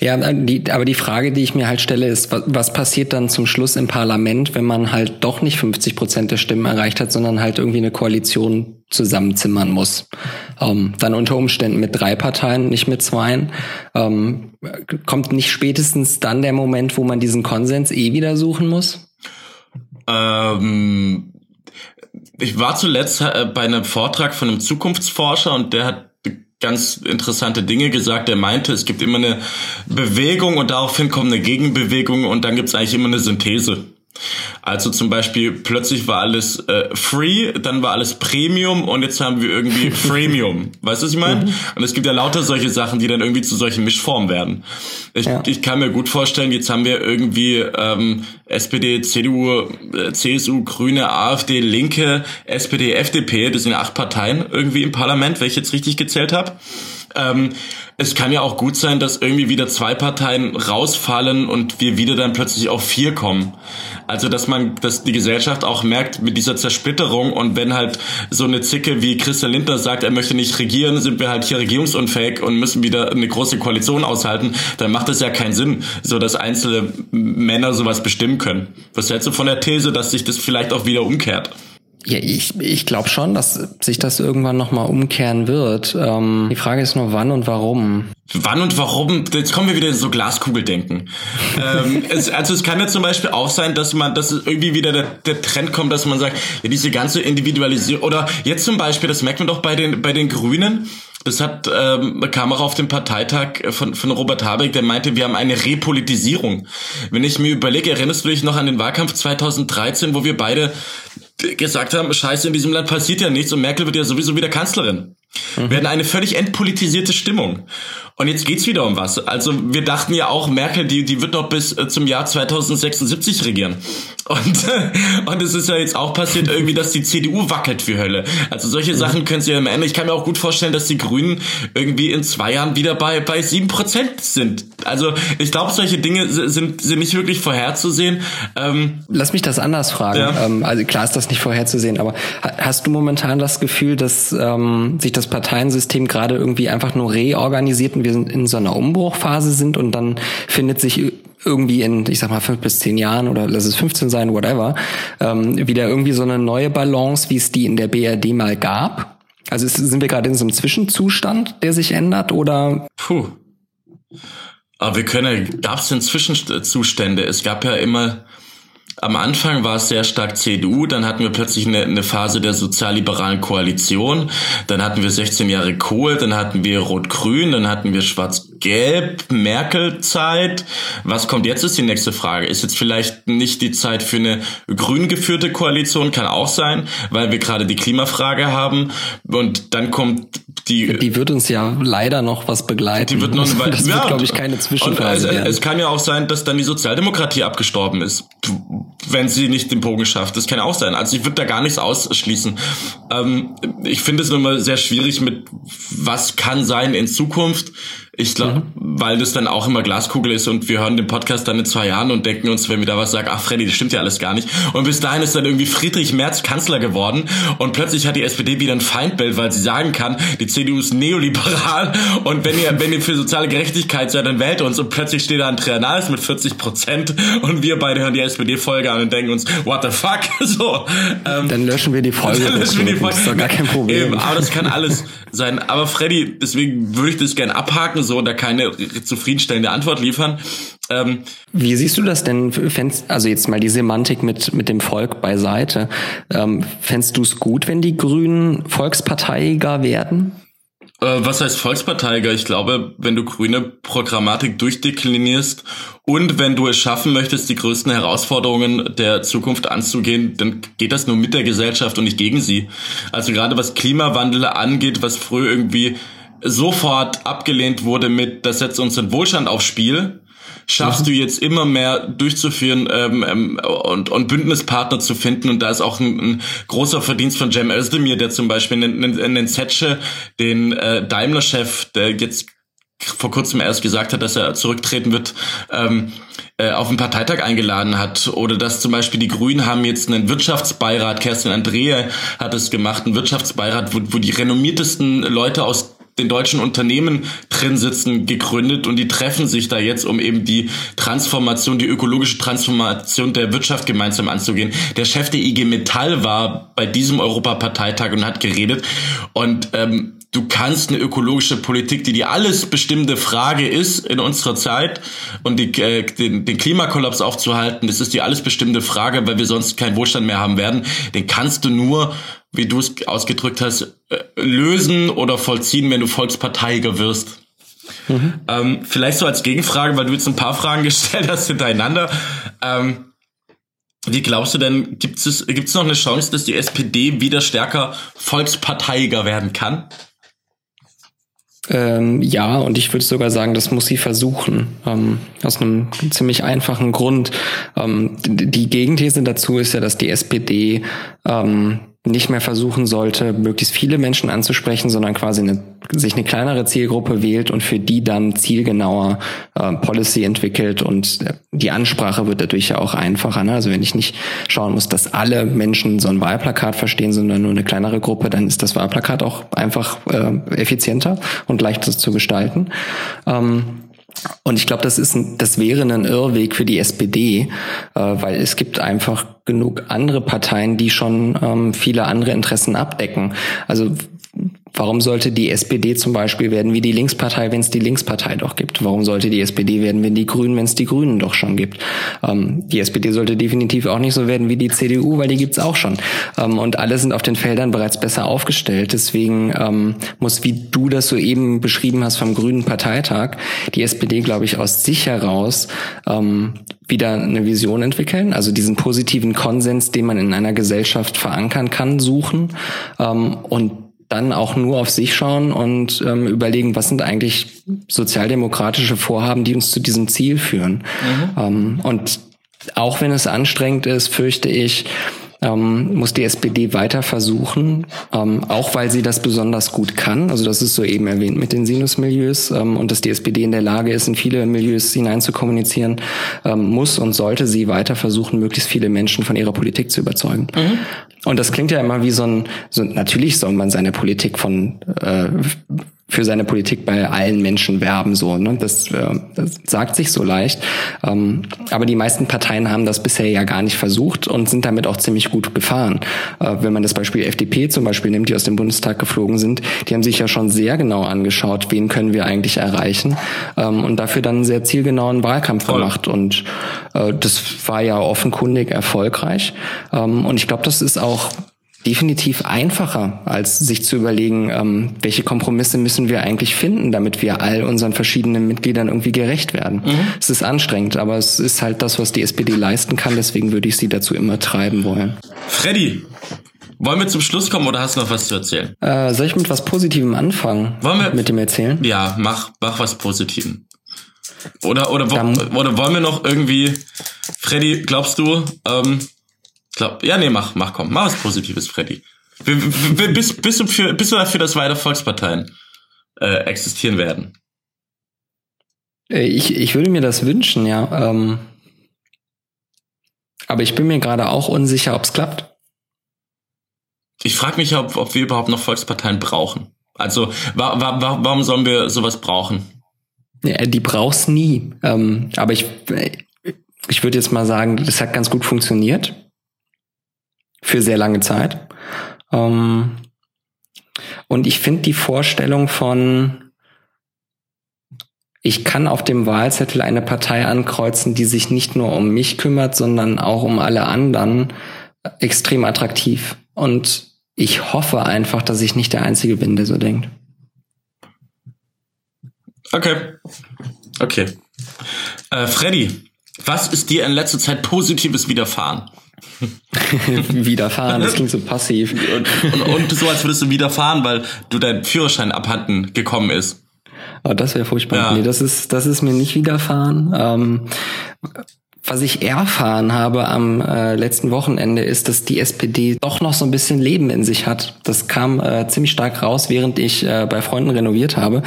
Ja, die, aber die Frage, die ich mir halt stelle, ist, was, was passiert dann zum Schluss im Parlament, wenn man halt doch nicht 50 Prozent der Stimmen erreicht hat, sondern halt irgendwie eine Koalition zusammenzimmern muss? Ähm, dann unter Umständen mit drei Parteien, nicht mit zweien. Ähm, kommt nicht spätestens dann der Moment, wo man diesen Konsens eh wieder suchen muss? Ähm, ich war zuletzt äh, bei einem Vortrag von einem Zukunftsforscher und der hat ganz interessante Dinge gesagt. Er meinte, es gibt immer eine Bewegung und daraufhin kommt eine Gegenbewegung und dann gibt es eigentlich immer eine Synthese. Also zum Beispiel plötzlich war alles äh, free, dann war alles Premium und jetzt haben wir irgendwie Freemium. weißt du, was ich meine? Mhm. Und es gibt ja lauter solche Sachen, die dann irgendwie zu solchen Mischformen werden. Ich, ja. ich kann mir gut vorstellen, jetzt haben wir irgendwie ähm, SPD, CDU, äh, CSU, Grüne, AfD, Linke, SPD, FDP, das sind acht Parteien irgendwie im Parlament, wenn ich jetzt richtig gezählt habe. Ähm, es kann ja auch gut sein, dass irgendwie wieder zwei Parteien rausfallen und wir wieder dann plötzlich auf vier kommen. Also, dass man, dass die Gesellschaft auch merkt mit dieser Zersplitterung und wenn halt so eine Zicke wie Christian Lindner sagt, er möchte nicht regieren, sind wir halt hier regierungsunfähig und müssen wieder eine große Koalition aushalten, dann macht es ja keinen Sinn, so dass einzelne Männer sowas bestimmen können. Was hältst du von der These, dass sich das vielleicht auch wieder umkehrt? Ja, ich, ich glaube schon, dass sich das irgendwann nochmal umkehren wird. Ähm, die Frage ist nur, wann und warum. Wann und warum? Jetzt kommen wir wieder in so Glaskugeldenken. ähm, es, also es kann ja zum Beispiel auch sein, dass man, dass irgendwie wieder der, der Trend kommt, dass man sagt, ja, diese ganze Individualisierung oder jetzt zum Beispiel, das merkt man doch bei den bei den Grünen. Das hat ähm, kam auch auf dem Parteitag von, von Robert Habeck, der meinte, wir haben eine Repolitisierung. Wenn ich mir überlege, erinnerst du dich noch an den Wahlkampf 2013, wo wir beide gesagt haben, scheiße, in diesem Land passiert ja nichts und Merkel wird ja sowieso wieder Kanzlerin. Mhm. Wir hatten eine völlig entpolitisierte Stimmung. Und jetzt geht's wieder um was. Also wir dachten ja auch, Merkel, die, die wird noch bis äh, zum Jahr 2076 regieren. Und, und es ist ja jetzt auch passiert irgendwie, dass die CDU wackelt wie Hölle. Also solche mhm. Sachen können sie ja am Ende. Ich kann mir auch gut vorstellen, dass die Grünen irgendwie in zwei Jahren wieder bei, bei sieben Prozent sind. Also ich glaube, solche Dinge sind, sind nicht wirklich vorherzusehen. Ähm, Lass mich das anders fragen. Ja. Ähm, also klar ist das nicht vorherzusehen, aber hast du momentan das Gefühl, dass ähm, sich das Parteiensystem gerade irgendwie einfach nur reorganisiert und wir in so einer Umbruchphase sind und dann findet sich irgendwie in, ich sag mal, fünf bis zehn Jahren oder lass es 15 sein, whatever, ähm, wieder irgendwie so eine neue Balance, wie es die in der BRD mal gab? Also ist, sind wir gerade in so einem Zwischenzustand, der sich ändert oder? Puh. Aber wir können, gab es denn Zwischenzustände? Es gab ja immer am Anfang war es sehr stark CDU, dann hatten wir plötzlich eine, eine Phase der sozialliberalen Koalition, dann hatten wir 16 Jahre Kohl, dann hatten wir Rot-Grün, dann hatten wir Schwarz-Gelb, Merkel-Zeit. Was kommt jetzt, ist die nächste Frage. Ist jetzt vielleicht nicht die Zeit für eine grün geführte Koalition, kann auch sein, weil wir gerade die Klimafrage haben und dann kommt die... Die wird uns ja leider noch was begleiten. Die wird noch, das ja, wird, glaube ich, keine Zwischenphase also, Es kann ja auch sein, dass dann die Sozialdemokratie abgestorben ist wenn sie nicht den Bogen schafft. Das kann auch sein. Also ich würde da gar nichts ausschließen. Ähm, ich finde es immer sehr schwierig mit, was kann sein in Zukunft. Ich glaube, mhm. weil das dann auch immer Glaskugel ist und wir hören den Podcast dann in zwei Jahren und denken uns, wenn wir da was sagen, ach Freddy, das stimmt ja alles gar nicht. Und bis dahin ist dann irgendwie Friedrich Merz Kanzler geworden und plötzlich hat die SPD wieder ein Feindbild, weil sie sagen kann, die CDU ist neoliberal und wenn ihr, wenn ihr für soziale Gerechtigkeit seid, dann wählt uns und plötzlich steht da Andrea Nahles mit 40 Prozent und wir beide hören die SPD-Folge an und denken uns, what the fuck? So, ähm, dann löschen wir die Folge. Dann löschen wir die Folge. Das ist doch gar kein Problem. Eben, aber das kann alles sein. Aber Freddy, deswegen würde ich das gerne abhaken so da keine zufriedenstellende Antwort liefern. Ähm, Wie siehst du das denn? Fändst, also jetzt mal die Semantik mit, mit dem Volk beiseite. Ähm, fändst du es gut, wenn die Grünen volksparteiiger werden? Äh, was heißt Volksparteiiger? Ich glaube, wenn du grüne Programmatik durchdeklinierst und wenn du es schaffen möchtest, die größten Herausforderungen der Zukunft anzugehen, dann geht das nur mit der Gesellschaft und nicht gegen sie. Also gerade was Klimawandel angeht, was früher irgendwie sofort abgelehnt wurde mit, das setzt uns den Wohlstand aufs Spiel, schaffst mhm. du jetzt immer mehr durchzuführen ähm, ähm, und, und Bündnispartner zu finden. Und da ist auch ein, ein großer Verdienst von Cem Özdemir, der zum Beispiel in, in, in den Zetsche, den äh, Daimler-Chef, der jetzt vor kurzem erst gesagt hat, dass er zurücktreten wird, ähm, äh, auf den Parteitag eingeladen hat. Oder dass zum Beispiel die Grünen haben jetzt einen Wirtschaftsbeirat, Kerstin Andrea hat es gemacht, einen Wirtschaftsbeirat, wo, wo die renommiertesten Leute aus den deutschen Unternehmen drin sitzen, gegründet und die treffen sich da jetzt, um eben die Transformation, die ökologische Transformation der Wirtschaft gemeinsam anzugehen. Der Chef der IG Metall war bei diesem Europaparteitag und hat geredet und ähm, du kannst eine ökologische Politik, die die alles bestimmte Frage ist in unserer Zeit und die, äh, den, den Klimakollaps aufzuhalten, das ist die alles bestimmte Frage, weil wir sonst keinen Wohlstand mehr haben werden, den kannst du nur wie du es ausgedrückt hast, äh, lösen oder vollziehen, wenn du Volksparteiiger wirst. Mhm. Ähm, vielleicht so als Gegenfrage, weil du jetzt ein paar Fragen gestellt hast hintereinander. Ähm, wie glaubst du denn, gibt es gibt's noch eine Chance, dass die SPD wieder stärker volksparteiiger werden kann? Ähm, ja, und ich würde sogar sagen, das muss sie versuchen. Ähm, aus einem ziemlich einfachen Grund. Ähm, die Gegenthese dazu ist ja, dass die SPD ähm, nicht mehr versuchen sollte, möglichst viele Menschen anzusprechen, sondern quasi eine, sich eine kleinere Zielgruppe wählt und für die dann zielgenauer äh, Policy entwickelt und äh, die Ansprache wird dadurch ja auch einfacher. Ne? Also wenn ich nicht schauen muss, dass alle Menschen so ein Wahlplakat verstehen, sondern nur eine kleinere Gruppe, dann ist das Wahlplakat auch einfach äh, effizienter und leichter zu gestalten. Ähm, und ich glaube, das ist ein, das wäre ein Irrweg für die SPD, äh, weil es gibt einfach genug andere Parteien, die schon ähm, viele andere Interessen abdecken. Also Warum sollte die SPD zum Beispiel werden wie die Linkspartei, wenn es die Linkspartei doch gibt? Warum sollte die SPD werden, wenn die Grünen, wenn es die Grünen doch schon gibt? Ähm, die SPD sollte definitiv auch nicht so werden wie die CDU, weil die gibt's auch schon. Ähm, und alle sind auf den Feldern bereits besser aufgestellt. Deswegen ähm, muss, wie du das so eben beschrieben hast vom Grünen Parteitag, die SPD, glaube ich, aus sich heraus ähm, wieder eine Vision entwickeln, also diesen positiven Konsens, den man in einer Gesellschaft verankern kann, suchen ähm, und dann auch nur auf sich schauen und ähm, überlegen, was sind eigentlich sozialdemokratische Vorhaben, die uns zu diesem Ziel führen. Mhm. Ähm, und auch wenn es anstrengend ist, fürchte ich, ähm, muss die SPD weiter versuchen, ähm, auch weil sie das besonders gut kann. Also das ist so eben erwähnt mit den Sinusmilieus ähm, und dass die SPD in der Lage ist, in viele Milieus hinein zu kommunizieren, ähm, muss und sollte sie weiter versuchen, möglichst viele Menschen von ihrer Politik zu überzeugen. Mhm. Und das klingt ja immer wie so ein, so, natürlich soll man seine Politik von äh, für seine Politik bei allen Menschen werben. So, ne? das, äh, das sagt sich so leicht. Ähm, aber die meisten Parteien haben das bisher ja gar nicht versucht und sind damit auch ziemlich gut gefahren. Äh, wenn man das Beispiel FDP zum Beispiel nimmt, die aus dem Bundestag geflogen sind, die haben sich ja schon sehr genau angeschaut, wen können wir eigentlich erreichen ähm, und dafür dann einen sehr zielgenauen Wahlkampf Voll. gemacht. Und äh, das war ja offenkundig erfolgreich. Ähm, und ich glaube, das ist auch definitiv einfacher, als sich zu überlegen, ähm, welche Kompromisse müssen wir eigentlich finden, damit wir all unseren verschiedenen Mitgliedern irgendwie gerecht werden. Mhm. Es ist anstrengend, aber es ist halt das, was die SPD leisten kann. Deswegen würde ich sie dazu immer treiben wollen. Freddy, wollen wir zum Schluss kommen oder hast du noch was zu erzählen? Äh, soll ich mit was Positivem anfangen? Wollen wir mit dem Erzählen? Ja, mach, mach was Positivem. Oder, oder, oder wollen wir noch irgendwie, Freddy, glaubst du, ähm, glaub, ja, nee, mach, mach, komm, mach was Positives, Freddy. Bist, bist, du für, bist du dafür, dass weiter Volksparteien äh, existieren werden? Äh, ich, ich würde mir das wünschen, ja. Ähm, aber ich bin mir gerade auch unsicher, ob es klappt. Ich frage mich, ob, ob wir überhaupt noch Volksparteien brauchen. Also wa wa warum sollen wir sowas brauchen? Ja, die brauchst nie. Ähm, aber ich, ich würde jetzt mal sagen, das hat ganz gut funktioniert. Für sehr lange Zeit. Ähm, und ich finde die Vorstellung von, ich kann auf dem Wahlzettel eine Partei ankreuzen, die sich nicht nur um mich kümmert, sondern auch um alle anderen, extrem attraktiv. Und ich hoffe einfach, dass ich nicht der Einzige bin, der so denkt. Okay. Okay. Äh, Freddy, was ist dir in letzter Zeit Positives widerfahren? widerfahren, das klingt so passiv. Und, und, und, so, als würdest du widerfahren, weil du dein Führerschein abhanden gekommen ist. Oh, das wäre furchtbar. Ja. Nee, das ist, das ist mir nicht widerfahren. Ähm, was ich erfahren habe am äh, letzten Wochenende ist, dass die SPD doch noch so ein bisschen Leben in sich hat. Das kam äh, ziemlich stark raus, während ich äh, bei Freunden renoviert habe.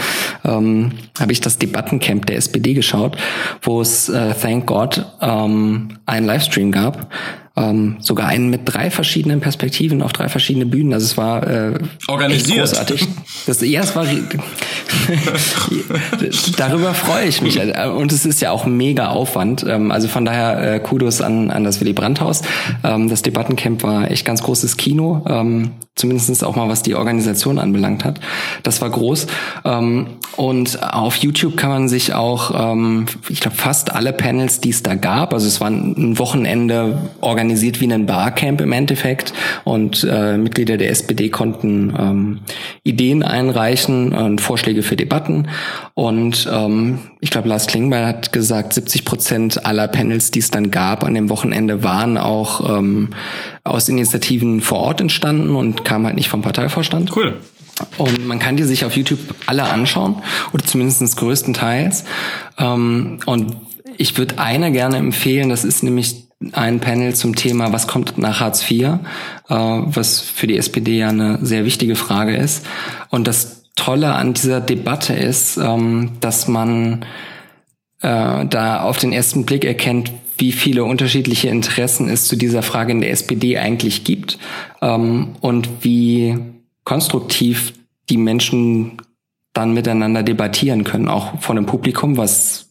Ähm, habe ich das Debattencamp der SPD geschaut, wo es, äh, thank God, ähm, einen Livestream gab ähm, sogar einen mit drei verschiedenen Perspektiven auf drei verschiedene Bühnen. Also es war äh, organisiert. großartig. Das, ja, es war darüber freue ich mich. Und es ist ja auch mega Aufwand. Ähm, also von daher äh, Kudos an, an das Willy Brandt-Haus. Ähm, das Debattencamp war echt ganz großes Kino. Ähm, zumindest auch mal was die Organisation anbelangt hat. Das war groß. Ähm, und auf YouTube kann man sich auch, ähm, ich glaube, fast alle Panels, die es da gab, also es war ein Wochenende organisiert wie ein Barcamp im Endeffekt und äh, Mitglieder der SPD konnten ähm, Ideen einreichen und Vorschläge für Debatten. Und ähm, ich glaube, Lars Klingbeil hat gesagt, 70 Prozent aller Panels, die es dann gab an dem Wochenende, waren auch ähm, aus Initiativen vor Ort entstanden und kam halt nicht vom Parteivorstand. Cool. Und man kann die sich auf YouTube alle anschauen, oder zumindest größtenteils. Ähm, und ich würde eine gerne empfehlen, das ist nämlich ein Panel zum Thema, was kommt nach Hartz IV, äh, was für die SPD ja eine sehr wichtige Frage ist. Und das Tolle an dieser Debatte ist, ähm, dass man äh, da auf den ersten Blick erkennt, wie viele unterschiedliche Interessen es zu dieser Frage in der SPD eigentlich gibt ähm, und wie konstruktiv die Menschen dann miteinander debattieren können, auch von dem Publikum, was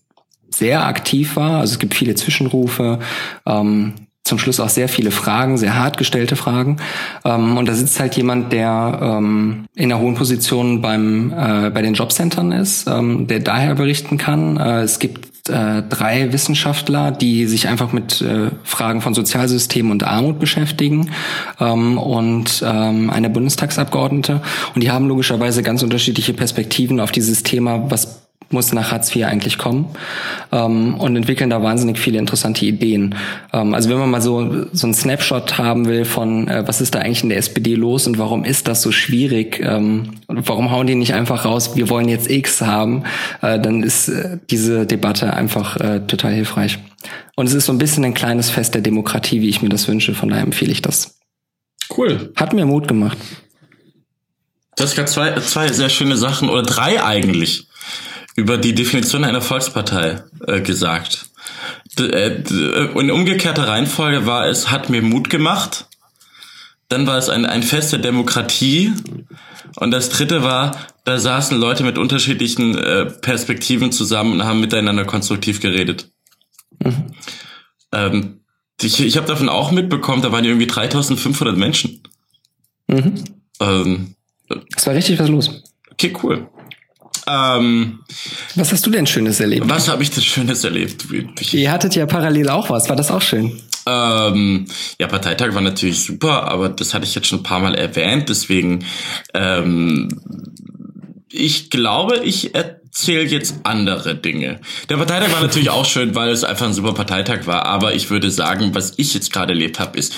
sehr aktiv war. Also es gibt viele Zwischenrufe, ähm, zum Schluss auch sehr viele Fragen, sehr hart gestellte Fragen. Ähm, und da sitzt halt jemand, der ähm, in einer hohen Position beim äh, bei den Jobcentern ist, ähm, der daher berichten kann. Äh, es gibt äh, drei Wissenschaftler, die sich einfach mit äh, Fragen von Sozialsystemen und Armut beschäftigen ähm, und ähm, eine Bundestagsabgeordnete. Und die haben logischerweise ganz unterschiedliche Perspektiven auf dieses Thema, was muss nach Hartz IV eigentlich kommen ähm, und entwickeln da wahnsinnig viele interessante Ideen. Ähm, also wenn man mal so so einen Snapshot haben will von äh, was ist da eigentlich in der SPD los und warum ist das so schwierig ähm, und warum hauen die nicht einfach raus, wir wollen jetzt X haben, äh, dann ist äh, diese Debatte einfach äh, total hilfreich. Und es ist so ein bisschen ein kleines Fest der Demokratie, wie ich mir das wünsche. Von daher empfehle ich das. Cool. Hat mir Mut gemacht. Du hast gerade zwei, zwei sehr schöne Sachen oder drei eigentlich über die Definition einer Volkspartei äh, gesagt. D äh, in umgekehrter Reihenfolge war es, hat mir Mut gemacht, Dann war es ein, ein Fest der Demokratie. Und das dritte war, da saßen Leute mit unterschiedlichen äh, Perspektiven zusammen und haben miteinander konstruktiv geredet. Mhm. Ähm, ich ich habe davon auch mitbekommen, da waren irgendwie 3500 Menschen. Mhm. Ähm, es war richtig was los. Okay, cool. Ähm, was hast du denn Schönes erlebt? Was habe ich denn Schönes erlebt? Ich, Ihr hattet ja parallel auch was. War das auch schön? Ähm, ja, Parteitag war natürlich super, aber das hatte ich jetzt schon ein paar Mal erwähnt. Deswegen, ähm, ich glaube, ich erzähle jetzt andere Dinge. Der Parteitag war natürlich auch schön, weil es einfach ein super Parteitag war. Aber ich würde sagen, was ich jetzt gerade erlebt habe, ist,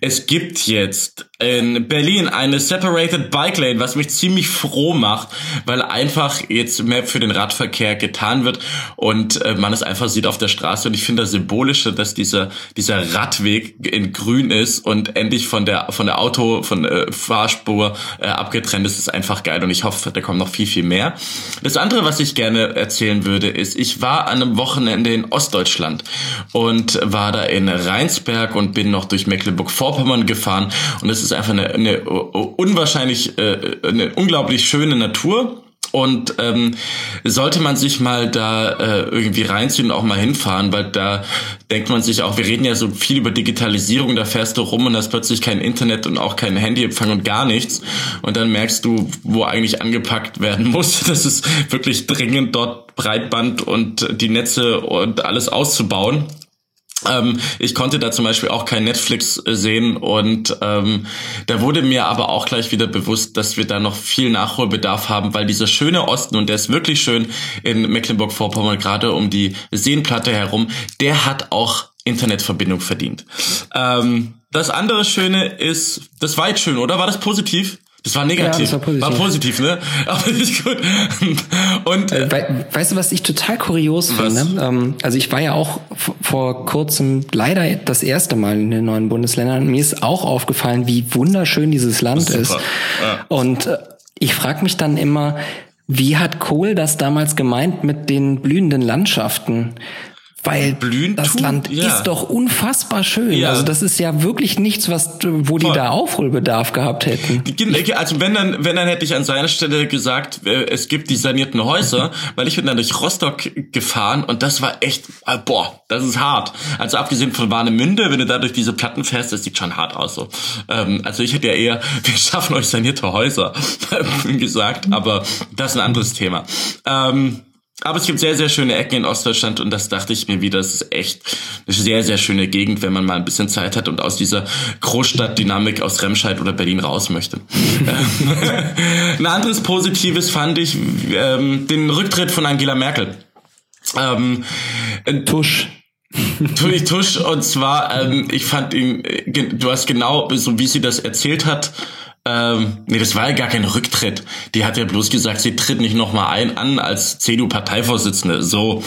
es gibt jetzt in Berlin eine Separated Bike Lane, was mich ziemlich froh macht, weil einfach jetzt mehr für den Radverkehr getan wird und äh, man es einfach sieht auf der Straße. Und ich finde das Symbolische, dass dieser, dieser Radweg in grün ist und endlich von der, von der Auto, von äh, Fahrspur äh, abgetrennt ist, ist einfach geil. Und ich hoffe, da kommt noch viel, viel mehr. Das andere, was ich gerne erzählen würde, ist, ich war an einem Wochenende in Ostdeutschland und war da in Rheinsberg und bin noch durch Mecklenburg-Vorpommern gefahren und es ist ist einfach eine, eine unwahrscheinlich, äh, eine unglaublich schöne Natur. Und ähm, sollte man sich mal da äh, irgendwie reinziehen und auch mal hinfahren, weil da denkt man sich auch, wir reden ja so viel über Digitalisierung, da fährst du rum und hast plötzlich kein Internet und auch kein Handyempfang und gar nichts. Und dann merkst du, wo eigentlich angepackt werden muss. Das ist wirklich dringend, dort Breitband und die Netze und alles auszubauen. Ähm, ich konnte da zum Beispiel auch kein Netflix äh, sehen und ähm, da wurde mir aber auch gleich wieder bewusst, dass wir da noch viel Nachholbedarf haben, weil dieser schöne Osten und der ist wirklich schön in Mecklenburg-Vorpommern, gerade um die Seenplatte herum, der hat auch Internetverbindung verdient. Ähm, das andere Schöne ist, das war jetzt schön, oder? War das positiv? Das war negativ. Ja, das war, positiv. war positiv, ne? Aber nicht gut. Und äh, We weißt du, was ich total kurios was? finde? Ähm, also ich war ja auch vor kurzem leider das erste Mal in den neuen Bundesländern. Mir ist auch aufgefallen, wie wunderschön dieses Land ist. ist. Ja. Und äh, ich frage mich dann immer, wie hat Kohl das damals gemeint mit den blühenden Landschaften? Weil Blühen das tun? Land ja. ist doch unfassbar schön. Ja. Also das ist ja wirklich nichts, was wo die Voll. da Aufholbedarf gehabt hätten. Also wenn dann, wenn dann hätte ich an seiner Stelle gesagt, äh, es gibt die sanierten Häuser, weil ich bin dann durch Rostock gefahren und das war echt, äh, boah, das ist hart. Also abgesehen von Warnemünde, wenn du da durch diese Platten fährst, das sieht schon hart aus so. Ähm, also ich hätte ja eher, wir schaffen euch sanierte Häuser gesagt, aber das ist ein anderes Thema. Ähm, aber es gibt sehr, sehr schöne Ecken in Ostdeutschland und das dachte ich mir wieder, das ist echt eine sehr, sehr schöne Gegend, wenn man mal ein bisschen Zeit hat und aus dieser Großstadtdynamik aus Remscheid oder Berlin raus möchte. ein anderes Positives fand ich ähm, den Rücktritt von Angela Merkel. Ähm, Tusch. Tusch, Tusch, und zwar, ähm, ich fand ihn, äh, du hast genau, so wie sie das erzählt hat, ähm, nee, das war ja gar kein Rücktritt. Die hat ja bloß gesagt, sie tritt nicht nochmal ein an als CDU-Parteivorsitzende. So.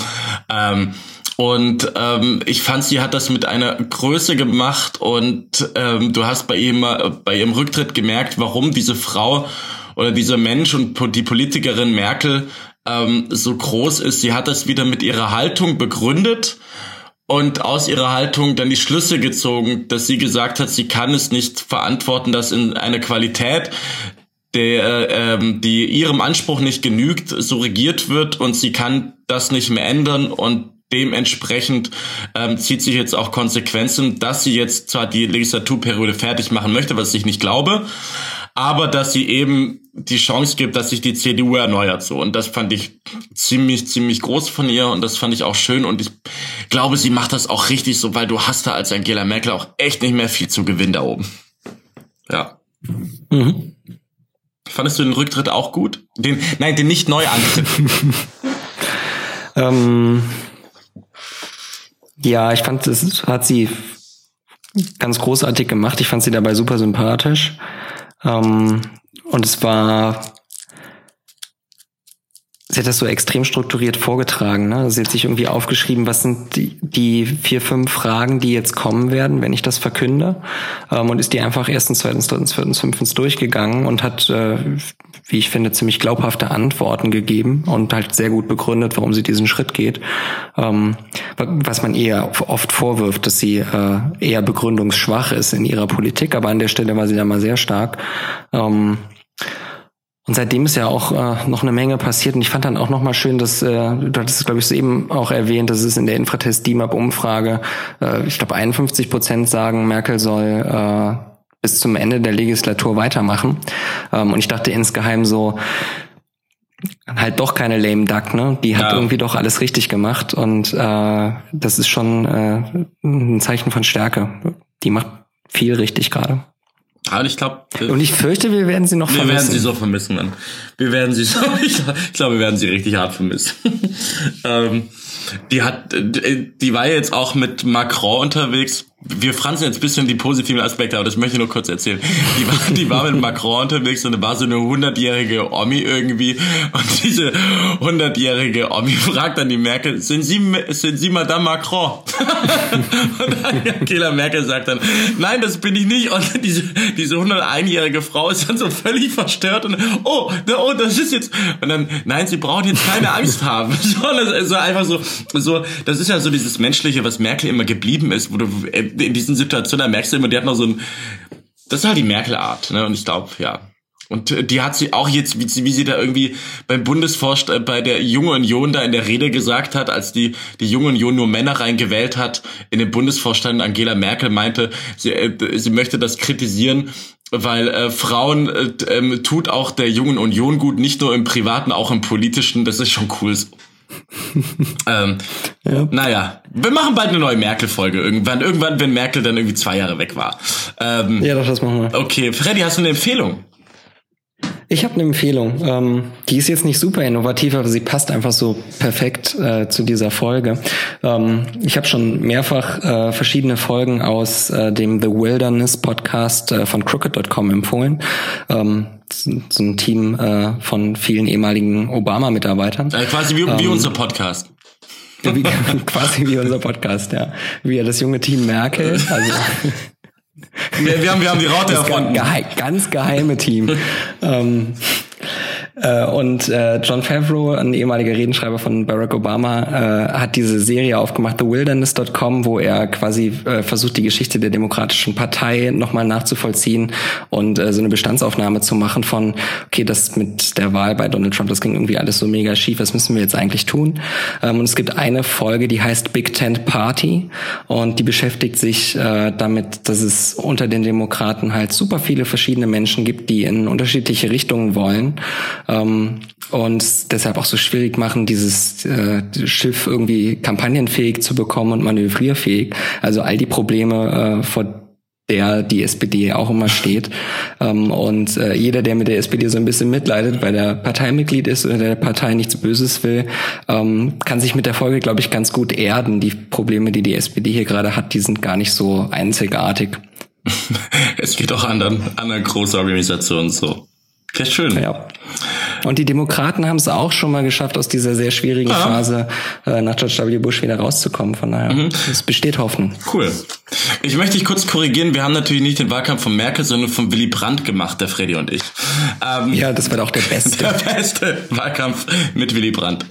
Ähm, und ähm, ich fand, sie hat das mit einer Größe gemacht und ähm, du hast bei ihrem, bei ihrem Rücktritt gemerkt, warum diese Frau oder dieser Mensch und die Politikerin Merkel ähm, so groß ist. Sie hat das wieder mit ihrer Haltung begründet und aus ihrer Haltung dann die Schlüsse gezogen, dass sie gesagt hat, sie kann es nicht verantworten, dass in einer Qualität, der, ähm, die ihrem Anspruch nicht genügt, so regiert wird und sie kann das nicht mehr ändern und dementsprechend ähm, zieht sich jetzt auch Konsequenzen, dass sie jetzt zwar die Legislaturperiode fertig machen möchte, was ich nicht glaube, aber dass sie eben die Chance gibt, dass sich die CDU erneuert so. Und das fand ich ziemlich, ziemlich groß von ihr und das fand ich auch schön und ich glaube, sie macht das auch richtig so, weil du hast da als Angela Merkel auch echt nicht mehr viel zu gewinnen da oben. Ja. Mhm. Fandest du den Rücktritt auch gut? Den, nein, den nicht neu antritt. ähm, ja, ich fand, das hat sie ganz großartig gemacht. Ich fand sie dabei super sympathisch. Ähm, und es war sie hat das so extrem strukturiert vorgetragen. Ne? Sie hat sich irgendwie aufgeschrieben, was sind die, die vier, fünf Fragen, die jetzt kommen werden, wenn ich das verkünde. Ähm, und ist die einfach erstens, zweitens, drittens, viertens, fünftens durchgegangen und hat, äh, wie ich finde, ziemlich glaubhafte Antworten gegeben und halt sehr gut begründet, warum sie diesen Schritt geht. Ähm, was man eher oft vorwirft, dass sie äh, eher begründungsschwach ist in ihrer Politik, aber an der Stelle war sie da mal sehr stark. Ähm, und seitdem ist ja auch äh, noch eine Menge passiert. Und ich fand dann auch nochmal schön, dass, äh, du hattest es, glaube ich, so eben auch erwähnt, dass es in der Infratest DIMAP-Umfrage, äh, ich glaube, 51 Prozent sagen, Merkel soll äh, bis zum Ende der Legislatur weitermachen. Ähm, und ich dachte insgeheim so, halt doch keine lame duck, ne? Die hat ja. irgendwie doch alles richtig gemacht. Und äh, das ist schon äh, ein Zeichen von Stärke. Die macht viel richtig gerade. Aber ich glaube. Und ich fürchte, wir werden sie noch wir vermissen. Wir werden sie so vermissen, Mann. Wir werden sie so. Ich, ich glaube, wir werden sie richtig hart vermissen. ähm, die hat, die war jetzt auch mit Macron unterwegs wir franzen jetzt bisschen die positiven Aspekte, aber das möchte ich nur kurz erzählen. Die war, die war mit Macron unterwegs und da war so eine hundertjährige Omi irgendwie und diese hundertjährige Omi fragt dann die Merkel, sind Sie, sind Sie Madame Macron? und Angela Merkel sagt dann, nein, das bin ich nicht und diese, diese 101-jährige Frau ist dann so völlig verstört und oh, oh, das ist jetzt und dann, nein, Sie brauchen jetzt keine Angst haben. So, das ist einfach so, so, das ist ja so dieses Menschliche, was Merkel immer geblieben ist, wo du äh, in diesen Situationen, da merkst du immer, die hat noch so ein, das ist halt die Merkel-Art, ne? Und ich glaube, ja. Und äh, die hat sie auch jetzt, wie sie, wie sie da irgendwie beim Bundesvorst, äh, bei der Junge Union da in der Rede gesagt hat, als die, die Junge Union nur Männer reingewählt hat, in den Bundesvorstand Angela Merkel meinte, sie, äh, sie möchte das kritisieren, weil äh, Frauen äh, ähm, tut auch der Jungen Union gut, nicht nur im Privaten, auch im Politischen, das ist schon cool so. Ähm, ja. Naja, wir machen bald eine neue Merkel-Folge irgendwann. Irgendwann, wenn Merkel dann irgendwie zwei Jahre weg war. Ähm, ja, doch, das machen wir. Okay, Freddy, hast du eine Empfehlung? Ich habe eine Empfehlung. Ähm, die ist jetzt nicht super innovativ, aber sie passt einfach so perfekt äh, zu dieser Folge. Ähm, ich habe schon mehrfach äh, verschiedene Folgen aus äh, dem The Wilderness Podcast äh, von Crooked.com empfohlen. Ähm, so ein Team äh, von vielen ehemaligen Obama-Mitarbeitern. Äh, quasi wie, wie ähm, unser Podcast. Wie, quasi wie unser Podcast, ja. Wie das junge Team Merkel. Also wir, wir, haben, wir haben die Raute erfunden. Geheim, ganz geheime Team. ähm, äh, und äh, John Favreau, ein ehemaliger Redenschreiber von Barack Obama, äh, hat diese Serie aufgemacht, TheWilderness.com, wo er quasi äh, versucht, die Geschichte der Demokratischen Partei nochmal nachzuvollziehen und äh, so eine Bestandsaufnahme zu machen von, okay, das mit der Wahl bei Donald Trump, das ging irgendwie alles so mega schief, was müssen wir jetzt eigentlich tun? Ähm, und es gibt eine Folge, die heißt Big Tent Party und die beschäftigt sich äh, damit, dass es unter den Demokraten halt super viele verschiedene Menschen gibt, die in unterschiedliche Richtungen wollen ähm, und deshalb auch so schwierig machen, dieses äh, Schiff irgendwie kampagnenfähig zu bekommen und manövrierfähig. Also all die Probleme, äh, vor der die SPD auch immer steht. Ähm, und äh, jeder, der mit der SPD so ein bisschen mitleidet, weil der Parteimitglied ist oder der Partei nichts Böses will, ähm, kann sich mit der Folge, glaube ich, ganz gut erden. Die Probleme, die die SPD hier gerade hat, die sind gar nicht so einzigartig. es geht auch anderen, anderen Großorganisationen so. Sehr schön. Ja. Und die Demokraten haben es auch schon mal geschafft, aus dieser sehr schwierigen ja. Phase äh, nach George W. Bush wieder rauszukommen. Von daher, mhm. es besteht Hoffnung. Cool. Ich möchte dich kurz korrigieren. Wir haben natürlich nicht den Wahlkampf von Merkel, sondern von Willy Brandt gemacht, der Freddy und ich. Ähm, ja, das war doch der beste. Der beste Wahlkampf mit Willy Brandt.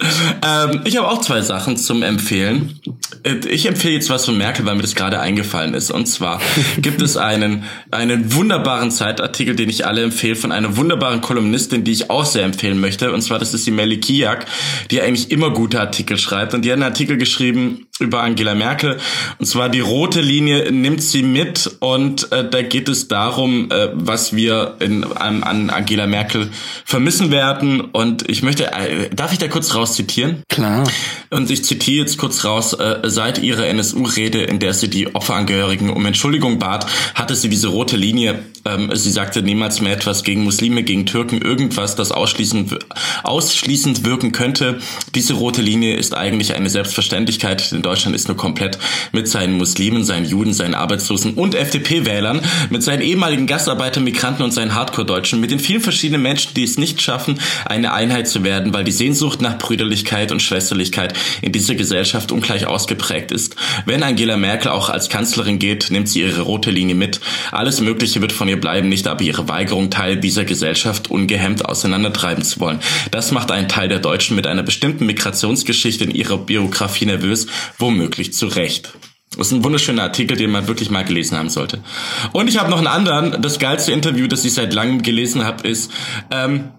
Ähm, ich habe auch zwei Sachen zum Empfehlen. Äh, ich empfehle jetzt was von Merkel, weil mir das gerade eingefallen ist. Und zwar gibt es einen, einen wunderbaren Zeitartikel, den ich alle empfehle, von einer wunderbaren Kolumnistin, die ich auch sehr empfehlen möchte. Und zwar, das ist die Melly Kijak, die eigentlich immer gute Artikel schreibt. Und die hat einen Artikel geschrieben über Angela Merkel. Und zwar die rote Linie nimmt sie mit. Und äh, da geht es darum, äh, was wir in, an, an Angela Merkel vermissen werden. Und ich möchte, äh, darf ich da kurz raus zitieren? Klar. Und ich zitiere jetzt kurz raus, äh, seit ihrer NSU-Rede, in der sie die Opferangehörigen um Entschuldigung bat, hatte sie diese rote Linie. Ähm, sie sagte niemals mehr etwas gegen Muslime, gegen Türken, irgendwas, das ausschließend, ausschließend wirken könnte. Diese rote Linie ist eigentlich eine Selbstverständlichkeit. In Deutschland ist nur komplett mit seinen Muslimen, seinen Juden, seinen Arbeitslosen und FDP-Wählern, mit seinen ehemaligen Gastarbeitern, Migranten und seinen Hardcore-Deutschen, mit den vielen verschiedenen Menschen, die es nicht schaffen, eine Einheit zu werden, weil die Sehnsucht nach Brüderlichkeit und Schwesterlichkeit in dieser Gesellschaft ungleich ausgeprägt ist. Wenn Angela Merkel auch als Kanzlerin geht, nimmt sie ihre rote Linie mit. Alles Mögliche wird von ihr bleiben, nicht aber ihre Weigerung, Teil dieser Gesellschaft ungehemmt auseinandertreiben zu wollen. Das macht einen Teil der Deutschen mit einer bestimmten Migrationsgeschichte in ihrer Biografie nervös, womöglich zu Recht. Das ist ein wunderschöner Artikel, den man wirklich mal gelesen haben sollte. Und ich habe noch einen anderen. Das geilste Interview, das ich seit langem gelesen habe, ist ähm,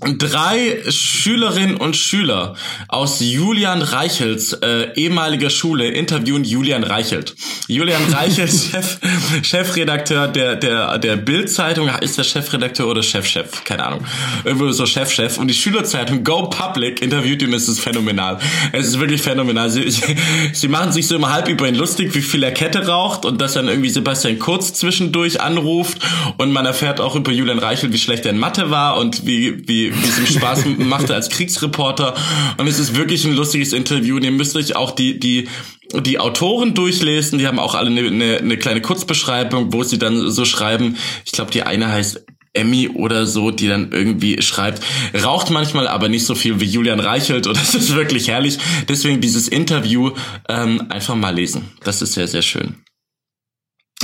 drei Schülerinnen und Schüler aus Julian Reichels äh, ehemaliger Schule interviewen Julian Reichelt. Julian Reichelt, Chef, Chefredakteur der der der Bild-Zeitung, ist der Chefredakteur oder Chefchef, keine Ahnung, irgendwo so Chefchef. Und die Schülerzeitung Go Public interviewt ihn. Es ist phänomenal. Es ist wirklich phänomenal. Sie, sie, sie machen sich so immer halb über ihn lustig, wie viel er Kette raucht und dass dann irgendwie Sebastian Kurz zwischendurch anruft und man erfährt auch über Julian Reichelt, wie schlecht er in Mathe war und wie wie es ihm Spaß machte als Kriegsreporter. Und es ist wirklich ein lustiges Interview. Ihr müsst euch auch die, die, die Autoren durchlesen. Die haben auch alle eine, eine, eine kleine Kurzbeschreibung, wo sie dann so schreiben. Ich glaube, die eine heißt Emmy oder so, die dann irgendwie schreibt, raucht manchmal aber nicht so viel wie Julian Reichelt und das ist wirklich herrlich. Deswegen dieses Interview ähm, einfach mal lesen. Das ist sehr, sehr schön.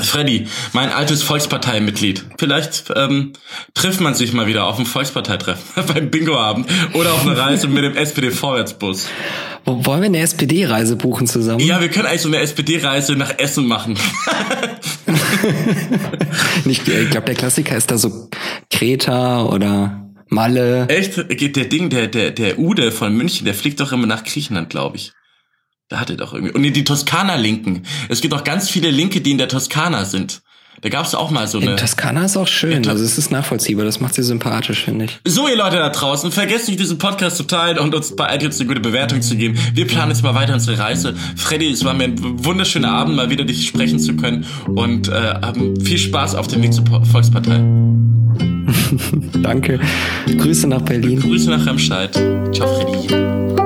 Freddy, mein altes Volksparteimitglied. Vielleicht ähm, trifft man sich mal wieder auf dem Volksparteitreffen beim Bingoabend oder auf einer Reise mit dem SPD-Vorwärtsbus. Wollen wir eine SPD-Reise buchen zusammen? Ja, wir können eigentlich so eine SPD-Reise nach Essen machen. ich glaube, der Klassiker ist da so Kreta oder Malle. Echt? Der Ding, der, der, der Ude von München, der fliegt doch immer nach Griechenland, glaube ich. Da hatte doch irgendwie. Und die Toskana-Linken. Es gibt auch ganz viele Linke, die in der Toskana sind. Da gab es auch mal so eine. In Toskana ist auch schön. Also es ist nachvollziehbar. Das macht sie sympathisch, finde ich. So, ihr Leute da draußen, vergesst nicht, diesen Podcast zu teilen und uns bei iTunes eine gute Bewertung zu geben. Wir planen jetzt mal weiter unsere Reise. Freddy, es war mir ein wunderschöner Abend, mal wieder dich sprechen zu können. Und äh, haben viel Spaß auf dem Weg zur Volkspartei. Danke. Grüße nach Berlin. Grüße nach Remscheid. Ciao, Freddy.